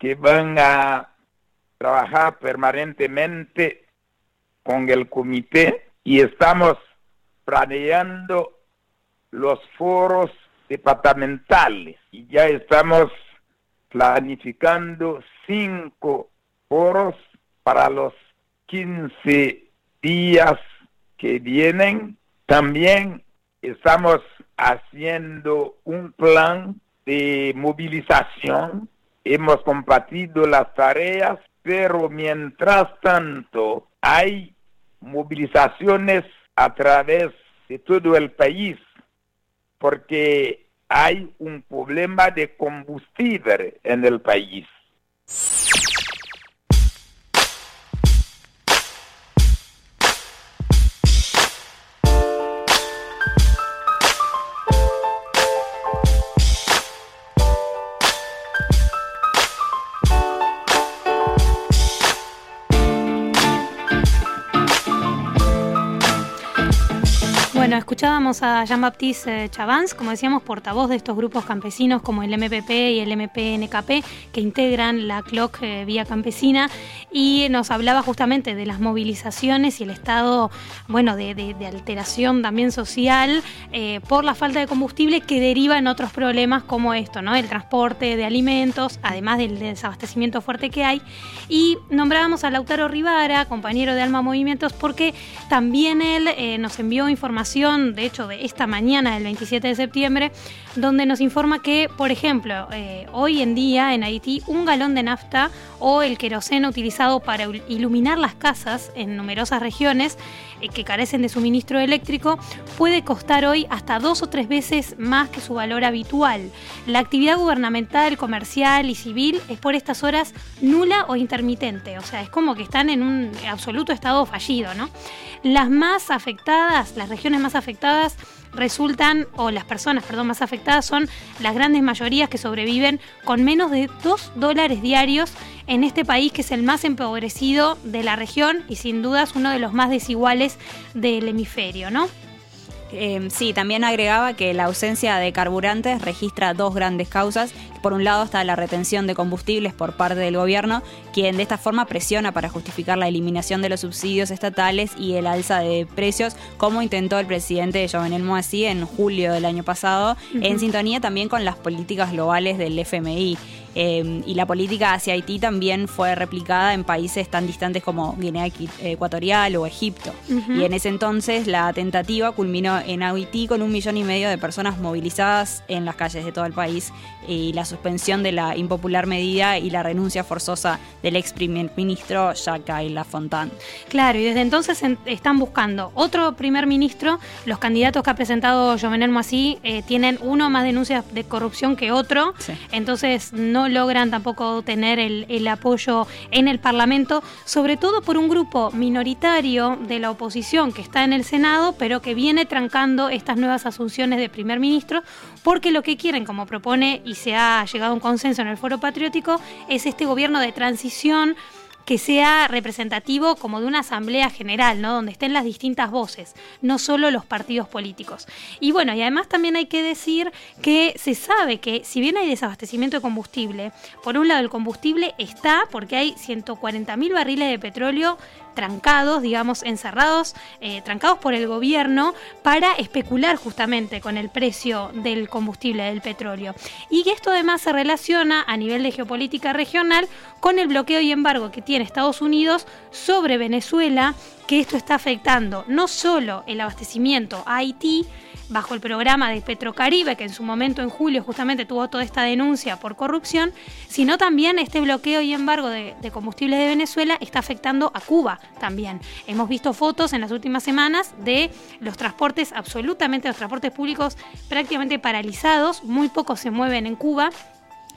que van a trabajar permanentemente con el comité y estamos planeando los foros departamentales y ya estamos planificando cinco foros para los 15 días que vienen. También estamos haciendo un plan de movilización. Hemos compartido las tareas, pero mientras tanto hay movilizaciones a través de todo el país porque hay un problema de combustible en el país. Escuchábamos a Jean-Baptiste Chavans, como decíamos, portavoz de estos grupos campesinos como el MPP y el MPNKP, que integran la CLOC eh, Vía Campesina, y nos hablaba justamente de las movilizaciones y el estado, bueno, de, alteración también social eh, por la falta de combustible que deriva en otros problemas como esto, ¿no? El transporte de alimentos, además del desabastecimiento fuerte que hay. Y nombrábamos a Lautaro Rivara, compañero de Alma Movimientos, porque también él eh, nos envió información, de hecho, de esta mañana, del 27 de septiembre, donde nos informa que, por ejemplo, eh, hoy en día en Haití, un galón de nafta o el queroseno utilizado para il- iluminar las casas en numerosas regiones eh, que carecen de suministro eléctrico puede costar hoy hasta dos o tres veces más que su valor habitual. La actividad gubernamental, comercial y civil es por estas horas nula o intermitente, o sea, es como que están en un absoluto estado fallido, ¿no? Las más afectadas, las regiones más afectadas resultan, o las personas, perdón, más afectadas son las grandes mayorías que sobreviven con menos de 2 dólares diarios en este país que es el más empobrecido de la región y sin dudas uno de los más desiguales del hemisferio, ¿no? Eh, sí, también agregaba que la ausencia de carburantes registra dos grandes causas. Por un lado está la retención de combustibles por parte del gobierno, quien de esta forma presiona para justificar la eliminación de los subsidios estatales y el alza de precios, como intentó el presidente Jovenel Moisés en julio del año pasado, en sintonía también con las políticas globales del FMI. Eh, y la política hacia Haití también fue replicada en países tan distantes como Guinea Ecuatorial o Egipto. Y en ese entonces la tentativa culminó en Haití con un millón y medio de personas movilizadas en las calles de todo el país y la suspensión de la impopular medida y la renuncia forzosa del ex primer ministro Jacques Lafontaine. Claro, y desde entonces en- están buscando otro primer ministro. Los candidatos que ha presentado Jovenel Moisés eh, tienen uno más denuncias de corrupción que otro. Entonces no logran tampoco tener el, el apoyo en el Parlamento, sobre todo por un grupo minoritario de la oposición que está en el Senado, pero que viene trancando estas nuevas asunciones de primer ministro, porque lo que quieren, como propone y se ha llegado a un consenso en el Foro Patriótico, es este gobierno de transición que sea representativo como de una asamblea general, ¿no? Donde estén las distintas voces, no solo los partidos políticos. Y bueno, y además también hay que decir que se sabe que si bien hay desabastecimiento de combustible, por un lado el combustible está porque hay 140 mil barriles de petróleo trancados, digamos, encerrados, eh, trancados por el gobierno para especular justamente con el precio del combustible del petróleo. Y que esto además se relaciona a nivel de geopolítica regional con el bloqueo y embargo que tiene Estados Unidos sobre Venezuela, que esto está afectando no solo el abastecimiento a Haití, bajo el programa de Petrocaribe, que en su momento en julio justamente tuvo toda esta denuncia por corrupción, sino también este bloqueo y embargo de, de combustibles de Venezuela está afectando a Cuba también. Hemos visto fotos en las últimas semanas de los transportes, absolutamente los transportes públicos prácticamente paralizados, muy pocos se mueven en Cuba.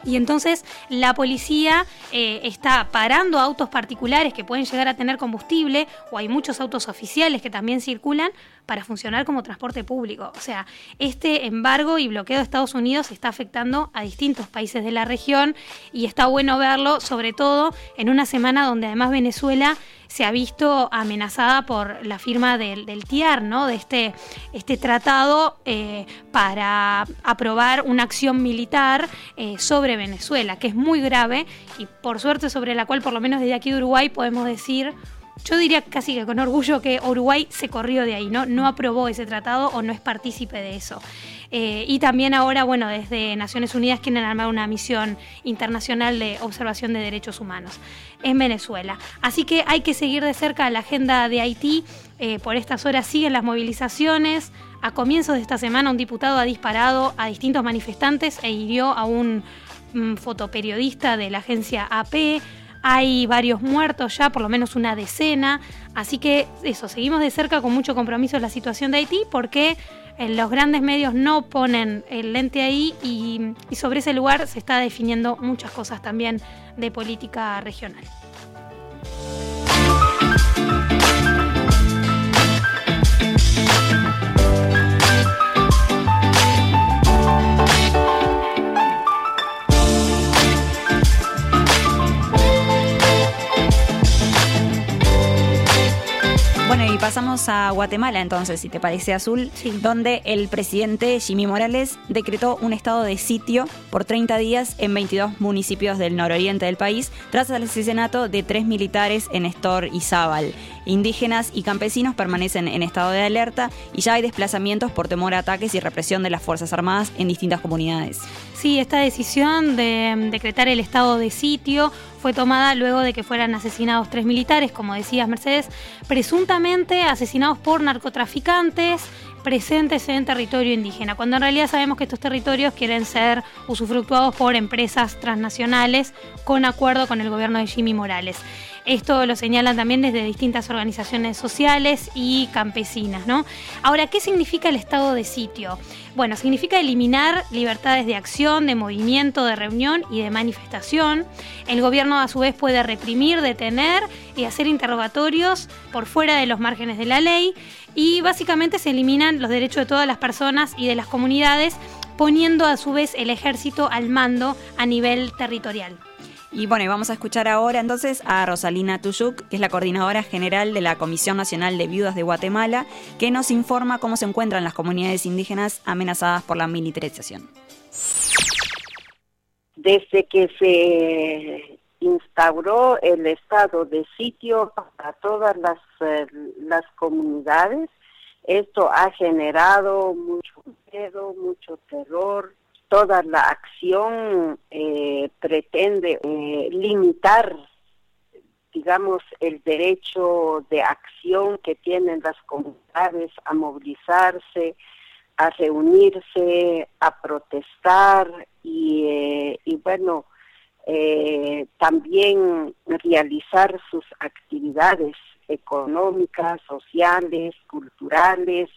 Y entonces la policía eh, está parando autos particulares que pueden llegar a tener combustible, o hay muchos autos oficiales que también circulan para funcionar como transporte público. O sea, este embargo y bloqueo de Estados Unidos está afectando a distintos países de la región y está bueno verlo, sobre todo en una semana donde además Venezuela se ha visto amenazada por la firma del, del TIAR, ¿no? de este, este tratado eh, para aprobar una acción militar eh, sobre Venezuela, que es muy grave y por suerte sobre la cual por lo menos desde aquí de Uruguay podemos decir yo diría casi que con orgullo que Uruguay se corrió de ahí, ¿no? No aprobó ese tratado o no es partícipe de eso. Eh, y también ahora, bueno, desde Naciones Unidas quieren armar una misión internacional de observación de derechos humanos en Venezuela. Así que hay que seguir de cerca la agenda de Haití. Eh, por estas horas siguen las movilizaciones. A comienzos de esta semana un diputado ha disparado a distintos manifestantes e hirió a un mm, fotoperiodista de la agencia AP. Hay varios muertos ya, por lo menos una decena. Así que eso, seguimos de cerca con mucho compromiso la situación de Haití porque eh, los grandes medios no ponen el lente ahí y, y sobre ese lugar se está definiendo muchas cosas también de política regional. A Guatemala entonces, si te parece azul, donde el presidente Jimmy Morales decretó un estado de sitio por 30 días en 22 municipios del nororiente del país tras el asesinato de tres militares en Estor y Zabal. Indígenas y campesinos permanecen en estado de alerta y ya hay desplazamientos por temor a ataques y represión de las Fuerzas Armadas en distintas comunidades. Sí, esta decisión de mm, decretar el estado de sitio fue tomada luego de que fueran asesinados tres militares, como decías Mercedes, presuntamente asesinados por narcotraficantes presentes en territorio indígena, cuando en realidad sabemos que estos territorios quieren ser usufructuados por empresas transnacionales con acuerdo con el gobierno de Jimmy Morales. Esto lo señalan también desde distintas organizaciones sociales y campesinas, ¿no? Ahora, ¿qué significa el estado de sitio? Bueno, significa eliminar libertades de acción, de movimiento, de reunión y de manifestación. El gobierno a su vez puede reprimir, detener y hacer interrogatorios por fuera de los márgenes de la ley y básicamente se eliminan los derechos de todas las personas y de las comunidades poniendo a su vez el ejército al mando a nivel territorial. Y bueno, vamos a escuchar ahora entonces a Rosalina Tuyuk, que es la coordinadora general de la Comisión Nacional de Viudas de Guatemala, que nos informa cómo se encuentran las comunidades indígenas amenazadas por la militarización. Desde que se instauró el estado de sitio para todas las, eh, las comunidades, esto ha generado mucho miedo, mucho terror, toda la acción eh, pretende eh, limitar, digamos, el derecho de acción que tienen las comunidades a movilizarse, a reunirse, a protestar y, eh, y bueno, también realizar sus actividades económicas, sociales, culturales,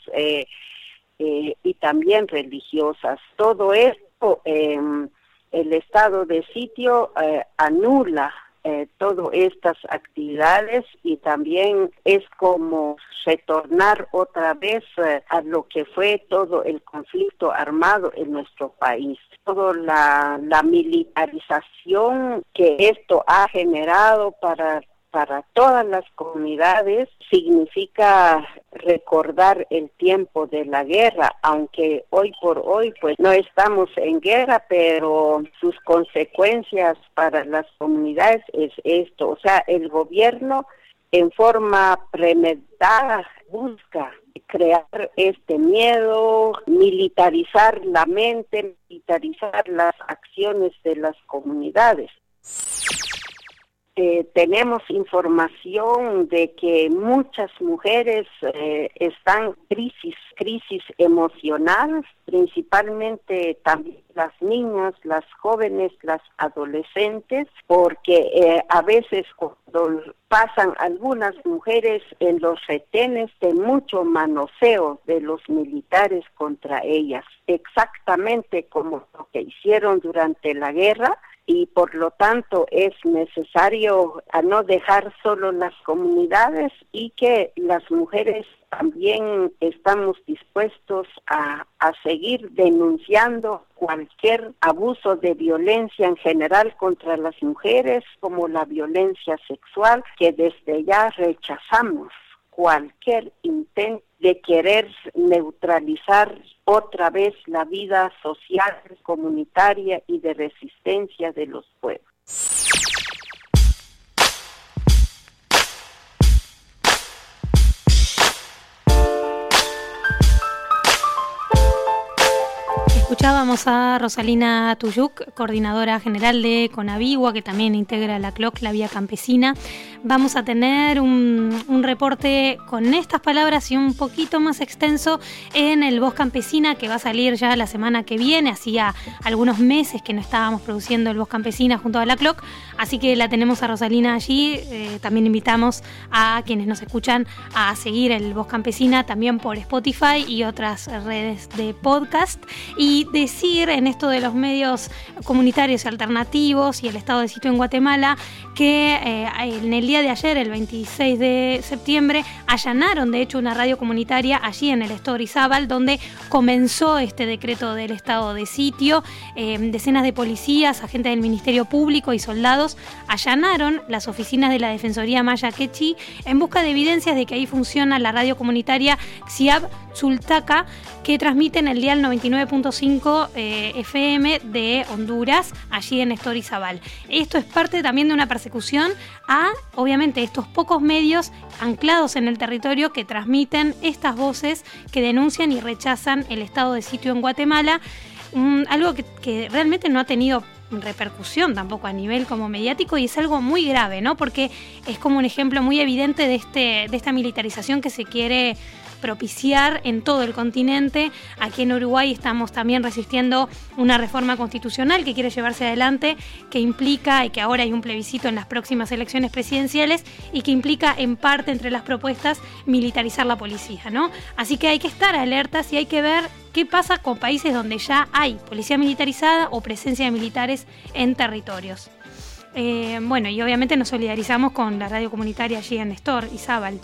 eh, y también religiosas. Todo esto, em, el estado de sitio eh, anula eh, todas estas actividades y también es como retornar otra vez a lo que fue todo el conflicto armado en nuestro país. Toda la militarización que esto ha generado para para todas las comunidades significa recordar el tiempo de la guerra, aunque hoy por hoy pues no estamos en guerra, pero sus consecuencias para las comunidades es esto, o sea, el gobierno en forma premeditada busca crear este miedo, militarizar la mente, militarizar las acciones de las comunidades. Eh, tenemos información de que muchas mujeres eh, están en crisis, crisis emocional, principalmente también las niñas, las jóvenes, las adolescentes, porque eh, a veces cuando pasan algunas mujeres en los retenes de mucho manoseo de los militares contra ellas, exactamente como lo que hicieron durante la guerra, y por lo tanto es necesario a no dejar solo las comunidades y que las mujeres también estamos dispuestos a, a, seguir denunciando cualquier abuso de violencia en general contra las mujeres, como la violencia sexual, que desde ya rechazamos cualquier intento de querer neutralizar otra vez la vida social, comunitaria y de resistencia de los pueblos. Escuchábamos a Rosalina Tuyuk, coordinadora general de Conavigua, que también integra la CLOC, la Vía Campesina. Vamos a tener un, un, reporte con estas palabras y un poquito más extenso en el Voz Campesina, que va a salir ya la semana que viene. Hacía algunos meses que no estábamos produciendo el Voz Campesina junto a la CLOC, así que la tenemos a Rosalina allí. Eh, también invitamos a quienes nos escuchan a seguir el Voz Campesina también por Spotify y otras redes de podcast. Y decir en esto de los medios comunitarios alternativos y el estado de sitio en Guatemala que eh, en el día de ayer, el 26 de septiembre, allanaron de hecho una radio comunitaria allí en el Estado Izabal, donde comenzó este decreto del estado de sitio. Eh, decenas de policías, agentes del Ministerio Público y soldados allanaron las oficinas de la Defensoría Maya Quechi en busca de evidencias de que ahí funciona la radio comunitaria XIAB Sultaca, que transmite en el dial 99.5 eh, FM de Honduras, allí en Estorizabal. Esto es parte también de una persecución a, obviamente, estos pocos medios anclados en el territorio que transmiten estas voces que denuncian y rechazan el estado de sitio en Guatemala. algo que, que realmente no ha tenido repercusión tampoco a nivel como mediático y es algo muy grave, ¿no? Porque es como un ejemplo muy evidente de, este, de esta militarización que se quiere propiciar en todo el continente. Aquí en Uruguay estamos también resistiendo una reforma constitucional que quiere llevarse adelante, que implica, y que ahora hay un plebiscito en las próximas elecciones presidenciales, y que implica en parte entre las propuestas militarizar la policía, ¿no? Así que hay que estar alertas y hay que ver qué pasa con países donde ya hay policía militarizada o presencia de militares en territorios. Eh, bueno, y obviamente nos solidarizamos con la radio comunitaria allí en Nestor y Zabal.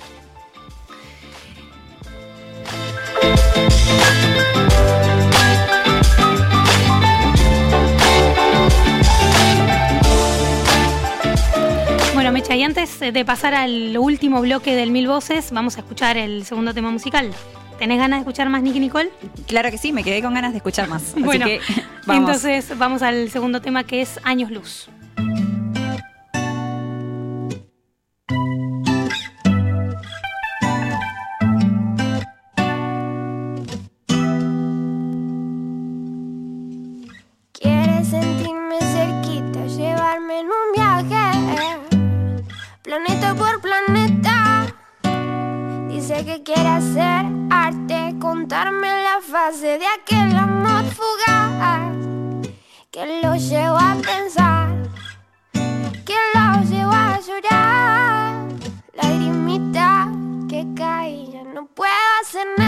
Bueno, Mecha, y antes de pasar al último bloque del Mil Voces, vamos a escuchar el segundo tema musical. ¿Tenés ganas de escuchar más Nicky Nicole? Claro que sí, me quedé con ganas de escuchar más. bueno, que, entonces vamos al segundo tema que es Años Luz. La fase de aquel amor fugaz que lo llevó a pensar, que lo llevó a llorar. Lagrimita que cae, ya no puedo hacer nada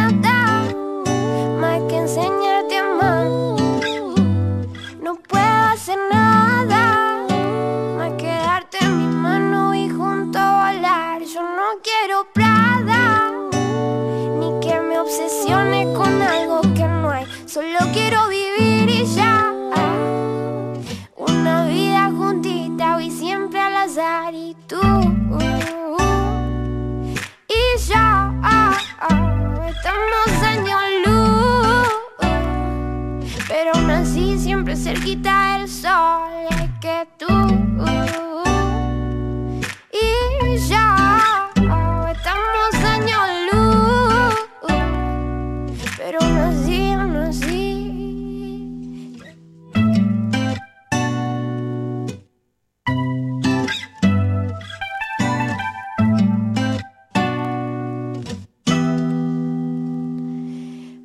cerquita el sol. Es que tú. Y ya. pero aún así, aún así.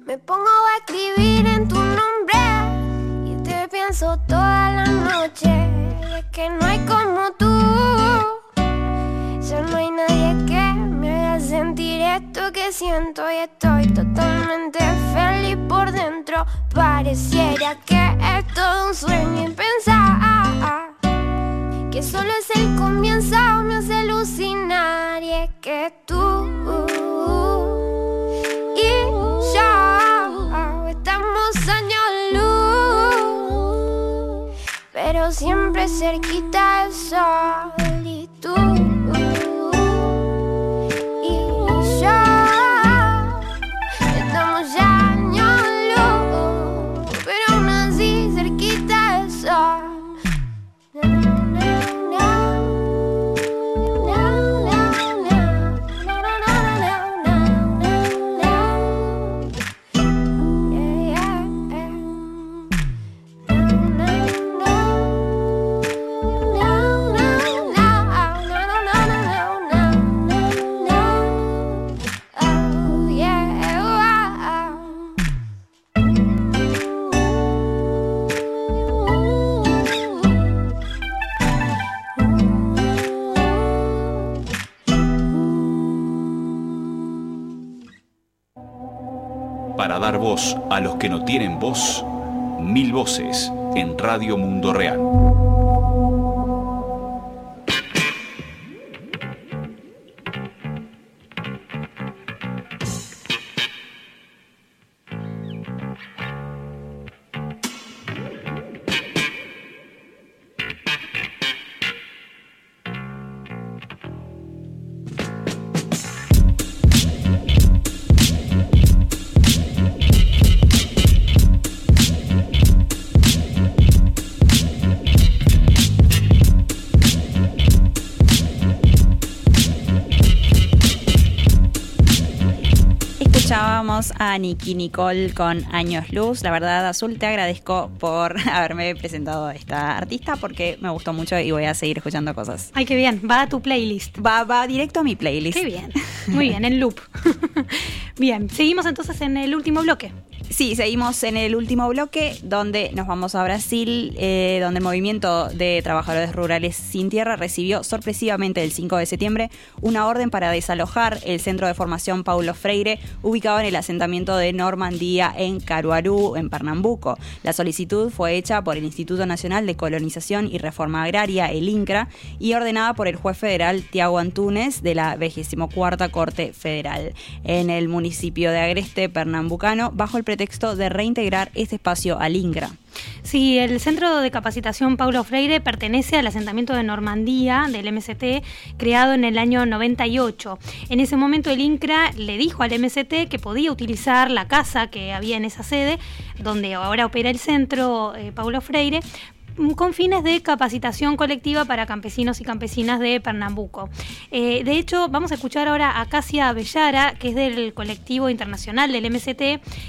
Me pongo a escribir toda la noche. Es que no hay como tú, ya no hay nadie que sentir esto que siento y estoy totalmente feliz por dentro. Pareciera que es todo un sueño y pensar que solo es el comienzo me hace alucinar y es que tú siempre cerquita el sol a los que no tienen voz, mil voces en Radio Mundo Real. A Nicky Nicole con Años Luz. La verdad, Azul, te agradezco por haberme presentado a esta artista porque me gustó mucho y voy a seguir escuchando cosas. Ay, qué bien. Va a tu playlist. Va, va directo a mi playlist. Qué bien. Muy bien, en loop. bien, seguimos entonces en el último bloque. Sí, seguimos en el último bloque donde nos vamos a Brasil, eh, donde el movimiento de trabajadores rurales sin tierra recibió sorpresivamente el 5 de septiembre una orden para desalojar el centro de formación Paulo Freire ubicado en el asentamiento de Normandía en Caruaru, en Pernambuco. La solicitud fue hecha por el Instituto Nacional de Colonización y Reforma Agraria, el INCRA, y ordenada por el juez federal Tiago Antunes de la 24 Corte Federal en el municipio de Agreste, Pernambucano, bajo el pretexto de reintegrar este espacio al INCRA. Sí, el Centro de Capacitación Paulo Freire pertenece al asentamiento de Normandía del MST, creado en el año 98. En ese momento el INCRA le dijo al MST que podía utilizar la casa que había en esa sede, donde ahora opera el centro eh, Paulo Freire, con fines de capacitación colectiva para campesinos y campesinas de Pernambuco. Eh, de hecho, vamos a escuchar ahora a Casia Bellara, que es del colectivo internacional del MST,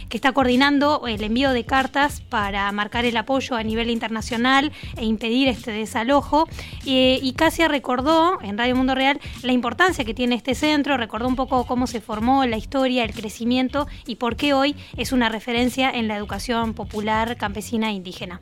que está coordinando el envío de cartas para marcar el apoyo a nivel internacional e impedir este desalojo. Eh, y Casia recordó en Radio Mundo Real la importancia que tiene este centro, recordó un poco cómo se formó, la historia, el crecimiento y por qué hoy es una referencia en la educación popular campesina e indígena.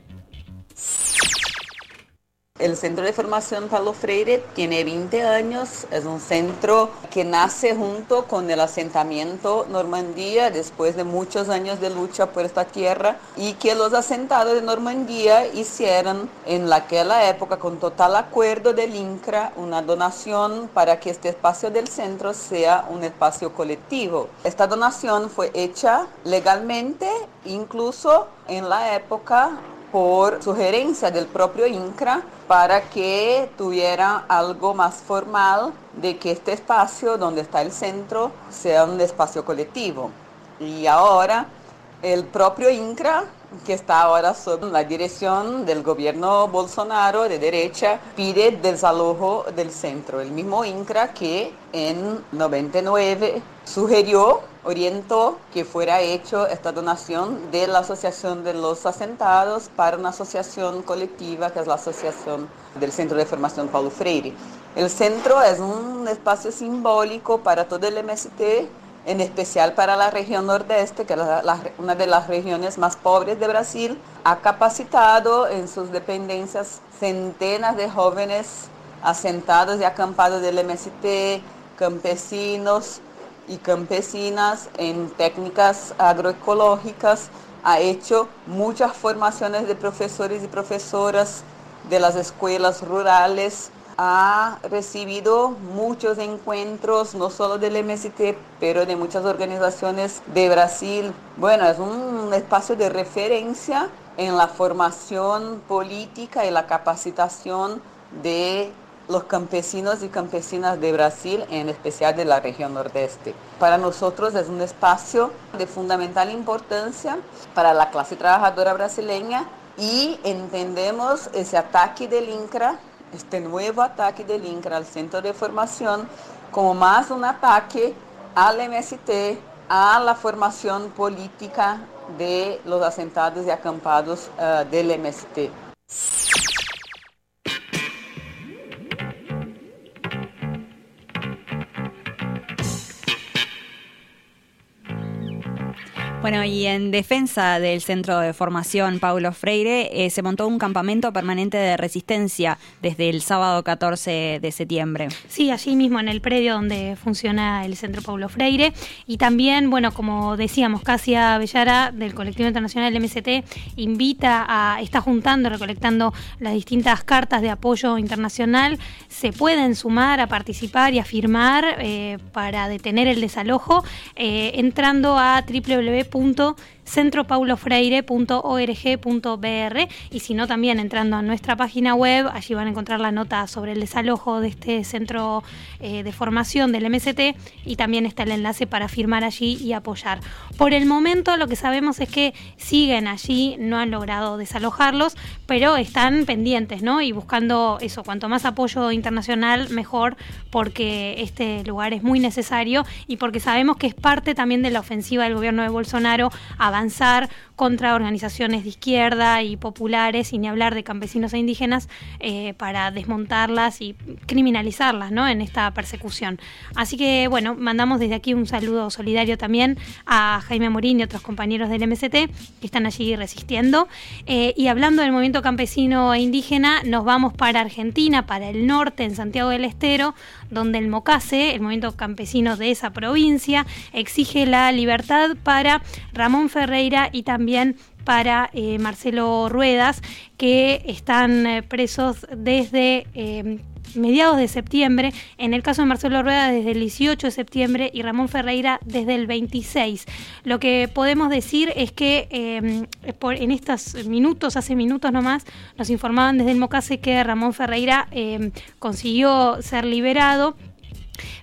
El Centro de Formación Paulo Freire tiene 20 años, es un centro que nace junto con el asentamiento Normandía después de muchos años de lucha por esta tierra y que los asentados de Normandía hicieron en aquella época con total acuerdo del INCRA una donación para que este espacio del centro sea un espacio colectivo. Esta donación fue hecha legalmente, incluso en la época por sugerencia del propio INCRA para que tuviera algo más formal de que este espacio donde está el centro sea un espacio colectivo. Y ahora el propio INCRA, que está ahora sob la dirección del gobierno Bolsonaro de derecha, pide desalojo del centro. El mismo INCRA que en 99 sugirió orientó que fuera hecho esta donación de la Asociación de los Asentados para una asociación colectiva que es la Asociación del Centro de Formación Paulo Freire. El centro es un espacio simbólico para todo el MST, en especial para la región nordeste, que es una de las regiones más pobres de Brasil. Ha capacitado en sus dependencias centenas de jóvenes asentados y acampados del MST, campesinos, y campesinas en técnicas agroecológicas, ha hecho muchas formaciones de profesores y profesoras de las escuelas rurales, ha recibido muchos encuentros, no solo del MST, pero de muchas organizaciones de Brasil. Bueno, es un espacio de referencia en la formación política y la capacitación de los campesinos y campesinas de Brasil, en especial de la región nordeste. Para nosotros es un espacio de fundamental importancia para la clase trabajadora brasileña y entendemos ese ataque del INCRA, este nuevo ataque del INCRA al centro de formación, como más un ataque al MST, a la formación política de los asentados y acampados uh, del MST. Bueno, y en defensa del Centro de Formación Paulo Freire, eh, se montó un campamento permanente de resistencia desde el sábado 14 de septiembre. Sí, allí mismo en el predio donde funciona el Centro Paulo Freire. Y también, bueno, como decíamos, Casia Bellara del Colectivo Internacional MST invita a, está juntando, recolectando las distintas cartas de apoyo internacional. Se pueden sumar a participar y a firmar eh, para detener el desalojo eh, entrando a www punto centropaulofreire.org.br y si no también entrando a nuestra página web, allí van a encontrar la nota sobre el desalojo de este centro eh, de formación del MST y también está el enlace para firmar allí y apoyar. Por el momento lo que sabemos es que siguen allí, no han logrado desalojarlos, pero están pendientes, ¿no? Y buscando eso, cuanto más apoyo internacional, mejor, porque este lugar es muy necesario y porque sabemos que es parte también de la ofensiva del gobierno de Bolsonaro avanzar contra organizaciones de izquierda y populares, y ni hablar de campesinos e indígenas, eh, para desmontarlas y criminalizarlas ¿no? en esta persecución. Así que, bueno, mandamos desde aquí un saludo solidario también a Jaime Morín y otros compañeros del MST que están allí resistiendo. Eh, y hablando del movimiento campesino e indígena, nos vamos para Argentina, para el norte, en Santiago del Estero, donde el MOCASE, el movimiento campesino de esa provincia, exige la libertad para Ramón Ferreira y también para eh, Marcelo Ruedas, que están eh, presos desde eh, mediados de septiembre, en el caso de Marcelo Rueda desde el 18 de septiembre y Ramón Ferreira desde el 26. Lo que podemos decir es que en estos minutos, hace minutos nomás, nos informaban desde el Mocase que Ramón Ferreira consiguió ser liberado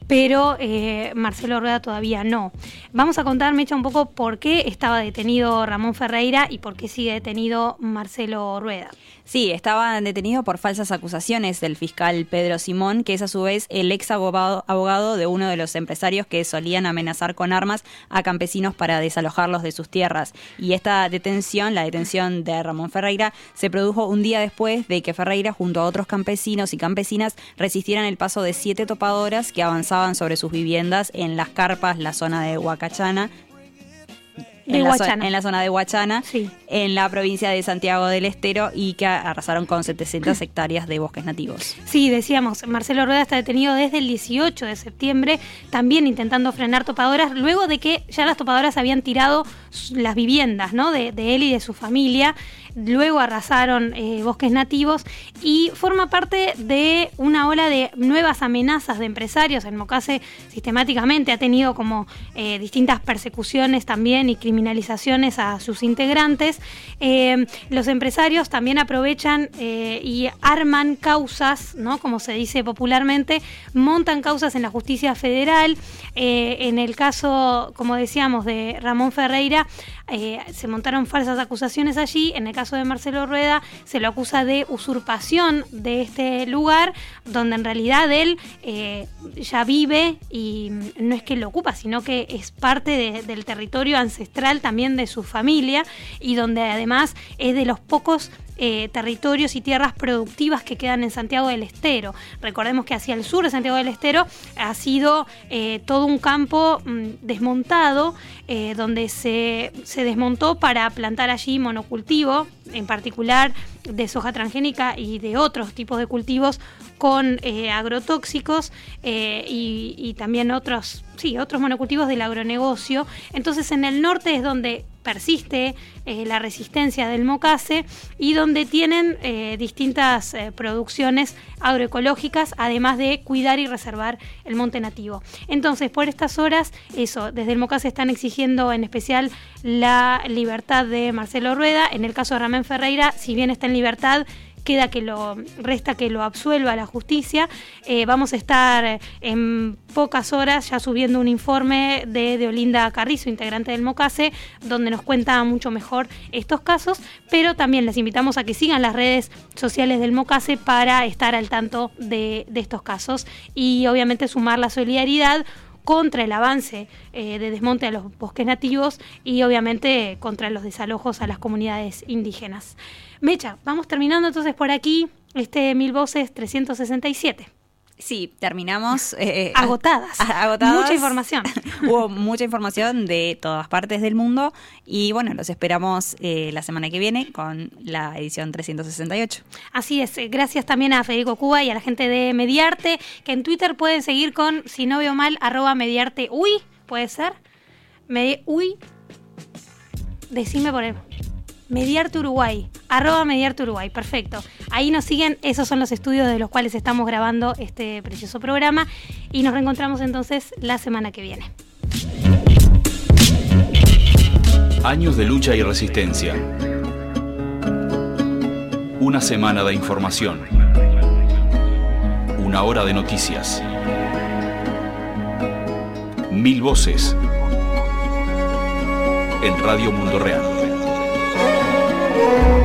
pero eh, Marcelo Rueda todavía no. Vamos a contar, Mecha, un poco por qué estaba detenido Ramón Ferreira y por qué sigue detenido Marcelo Rueda. Sí, estaba detenido por falsas acusaciones del fiscal Pedro Simón, que es a su vez el ex abogado, de uno de los empresarios que solían amenazar con armas a campesinos para desalojarlos de sus tierras. Y esta detención, la detención de Ramón Ferreira, se produjo un día después de que Ferreira, junto a otros campesinos y campesinas, resistieran el paso de siete topadoras que avanzaban sobre sus viviendas en las carpas, la zona de Huacachana, en, la zona de Huachana, en la provincia de Santiago del Estero y que arrasaron con 700 hectáreas de bosques nativos. Sí, decíamos, Marcelo Rueda está detenido desde el 18 de septiembre, también intentando frenar topadoras, luego de que ya las topadoras habían tirado las viviendas ¿no? de, él y de su familia, luego arrasaron eh, bosques nativos y forma parte de una ola de nuevas amenazas de empresarios. El Mocase sistemáticamente ha tenido como eh, distintas persecuciones también y criminalizaciones a sus integrantes. Eh, los empresarios también aprovechan y arman causas, ¿no? como se dice popularmente, montan causas en la justicia federal. en el caso, como decíamos, de Ramón Ferreira, eh, se montaron falsas acusaciones allí. En el caso de Marcelo Rueda, se lo acusa de usurpación de este lugar, donde en realidad él eh, ya vive y no es que lo ocupa, sino que es parte del territorio ancestral también de su familia y donde además es de los pocos eh, territorios y tierras productivas que quedan en Santiago del Estero. Recordemos que hacia el sur de Santiago del Estero ha sido eh, todo un campo mm, desmontado, eh, donde se, se desmontó para plantar allí monocultivo, en particular de soja transgénica y de otros tipos de cultivos con eh, agrotóxicos eh, y, también otros, sí, otros monocultivos del agronegocio. Entonces en el norte es donde persiste eh, la resistencia del mocase y donde tienen distintas producciones agroecológicas, además de cuidar y reservar el monte nativo. Entonces, por estas horas, eso, desde el mocase están exigiendo en especial la libertad de Marcelo Rueda. En el caso de Ramén Ferreira, si bien está libertad, queda que lo resta que lo absuelva la justicia. Eh, vamos a estar en pocas horas ya subiendo un informe de, Olinda Carrizo, integrante del MOCASE, donde nos cuenta mucho mejor estos casos, pero también les invitamos a que sigan las redes sociales del MOCASE para estar al tanto de estos casos y obviamente sumar la solidaridad contra el avance eh, de desmonte a los bosques nativos y obviamente contra los desalojos a las comunidades indígenas. Mecha, vamos terminando entonces por aquí este Mil Voces 367. Sí, terminamos eh, agotadas. agotadas. Mucha información. Hubo mucha información de todas partes del mundo y bueno, los esperamos eh, la semana que viene con la edición 368. Así es, eh, gracias también a Federico Cuba y a la gente de Mediarte, que en Twitter pueden seguir con, si no veo mal, arroba Mediarte Uy, puede ser. Medi uy, decime por el... Mediarte Uruguay, arroba Mediarte Uruguay, perfecto. Ahí nos siguen, esos son los estudios de los cuales estamos grabando este precioso programa y nos reencontramos entonces la semana que viene. Años de lucha y resistencia. Una semana de información. Una hora de noticias. Mil voces. En Radio Mundo Real. Thank you.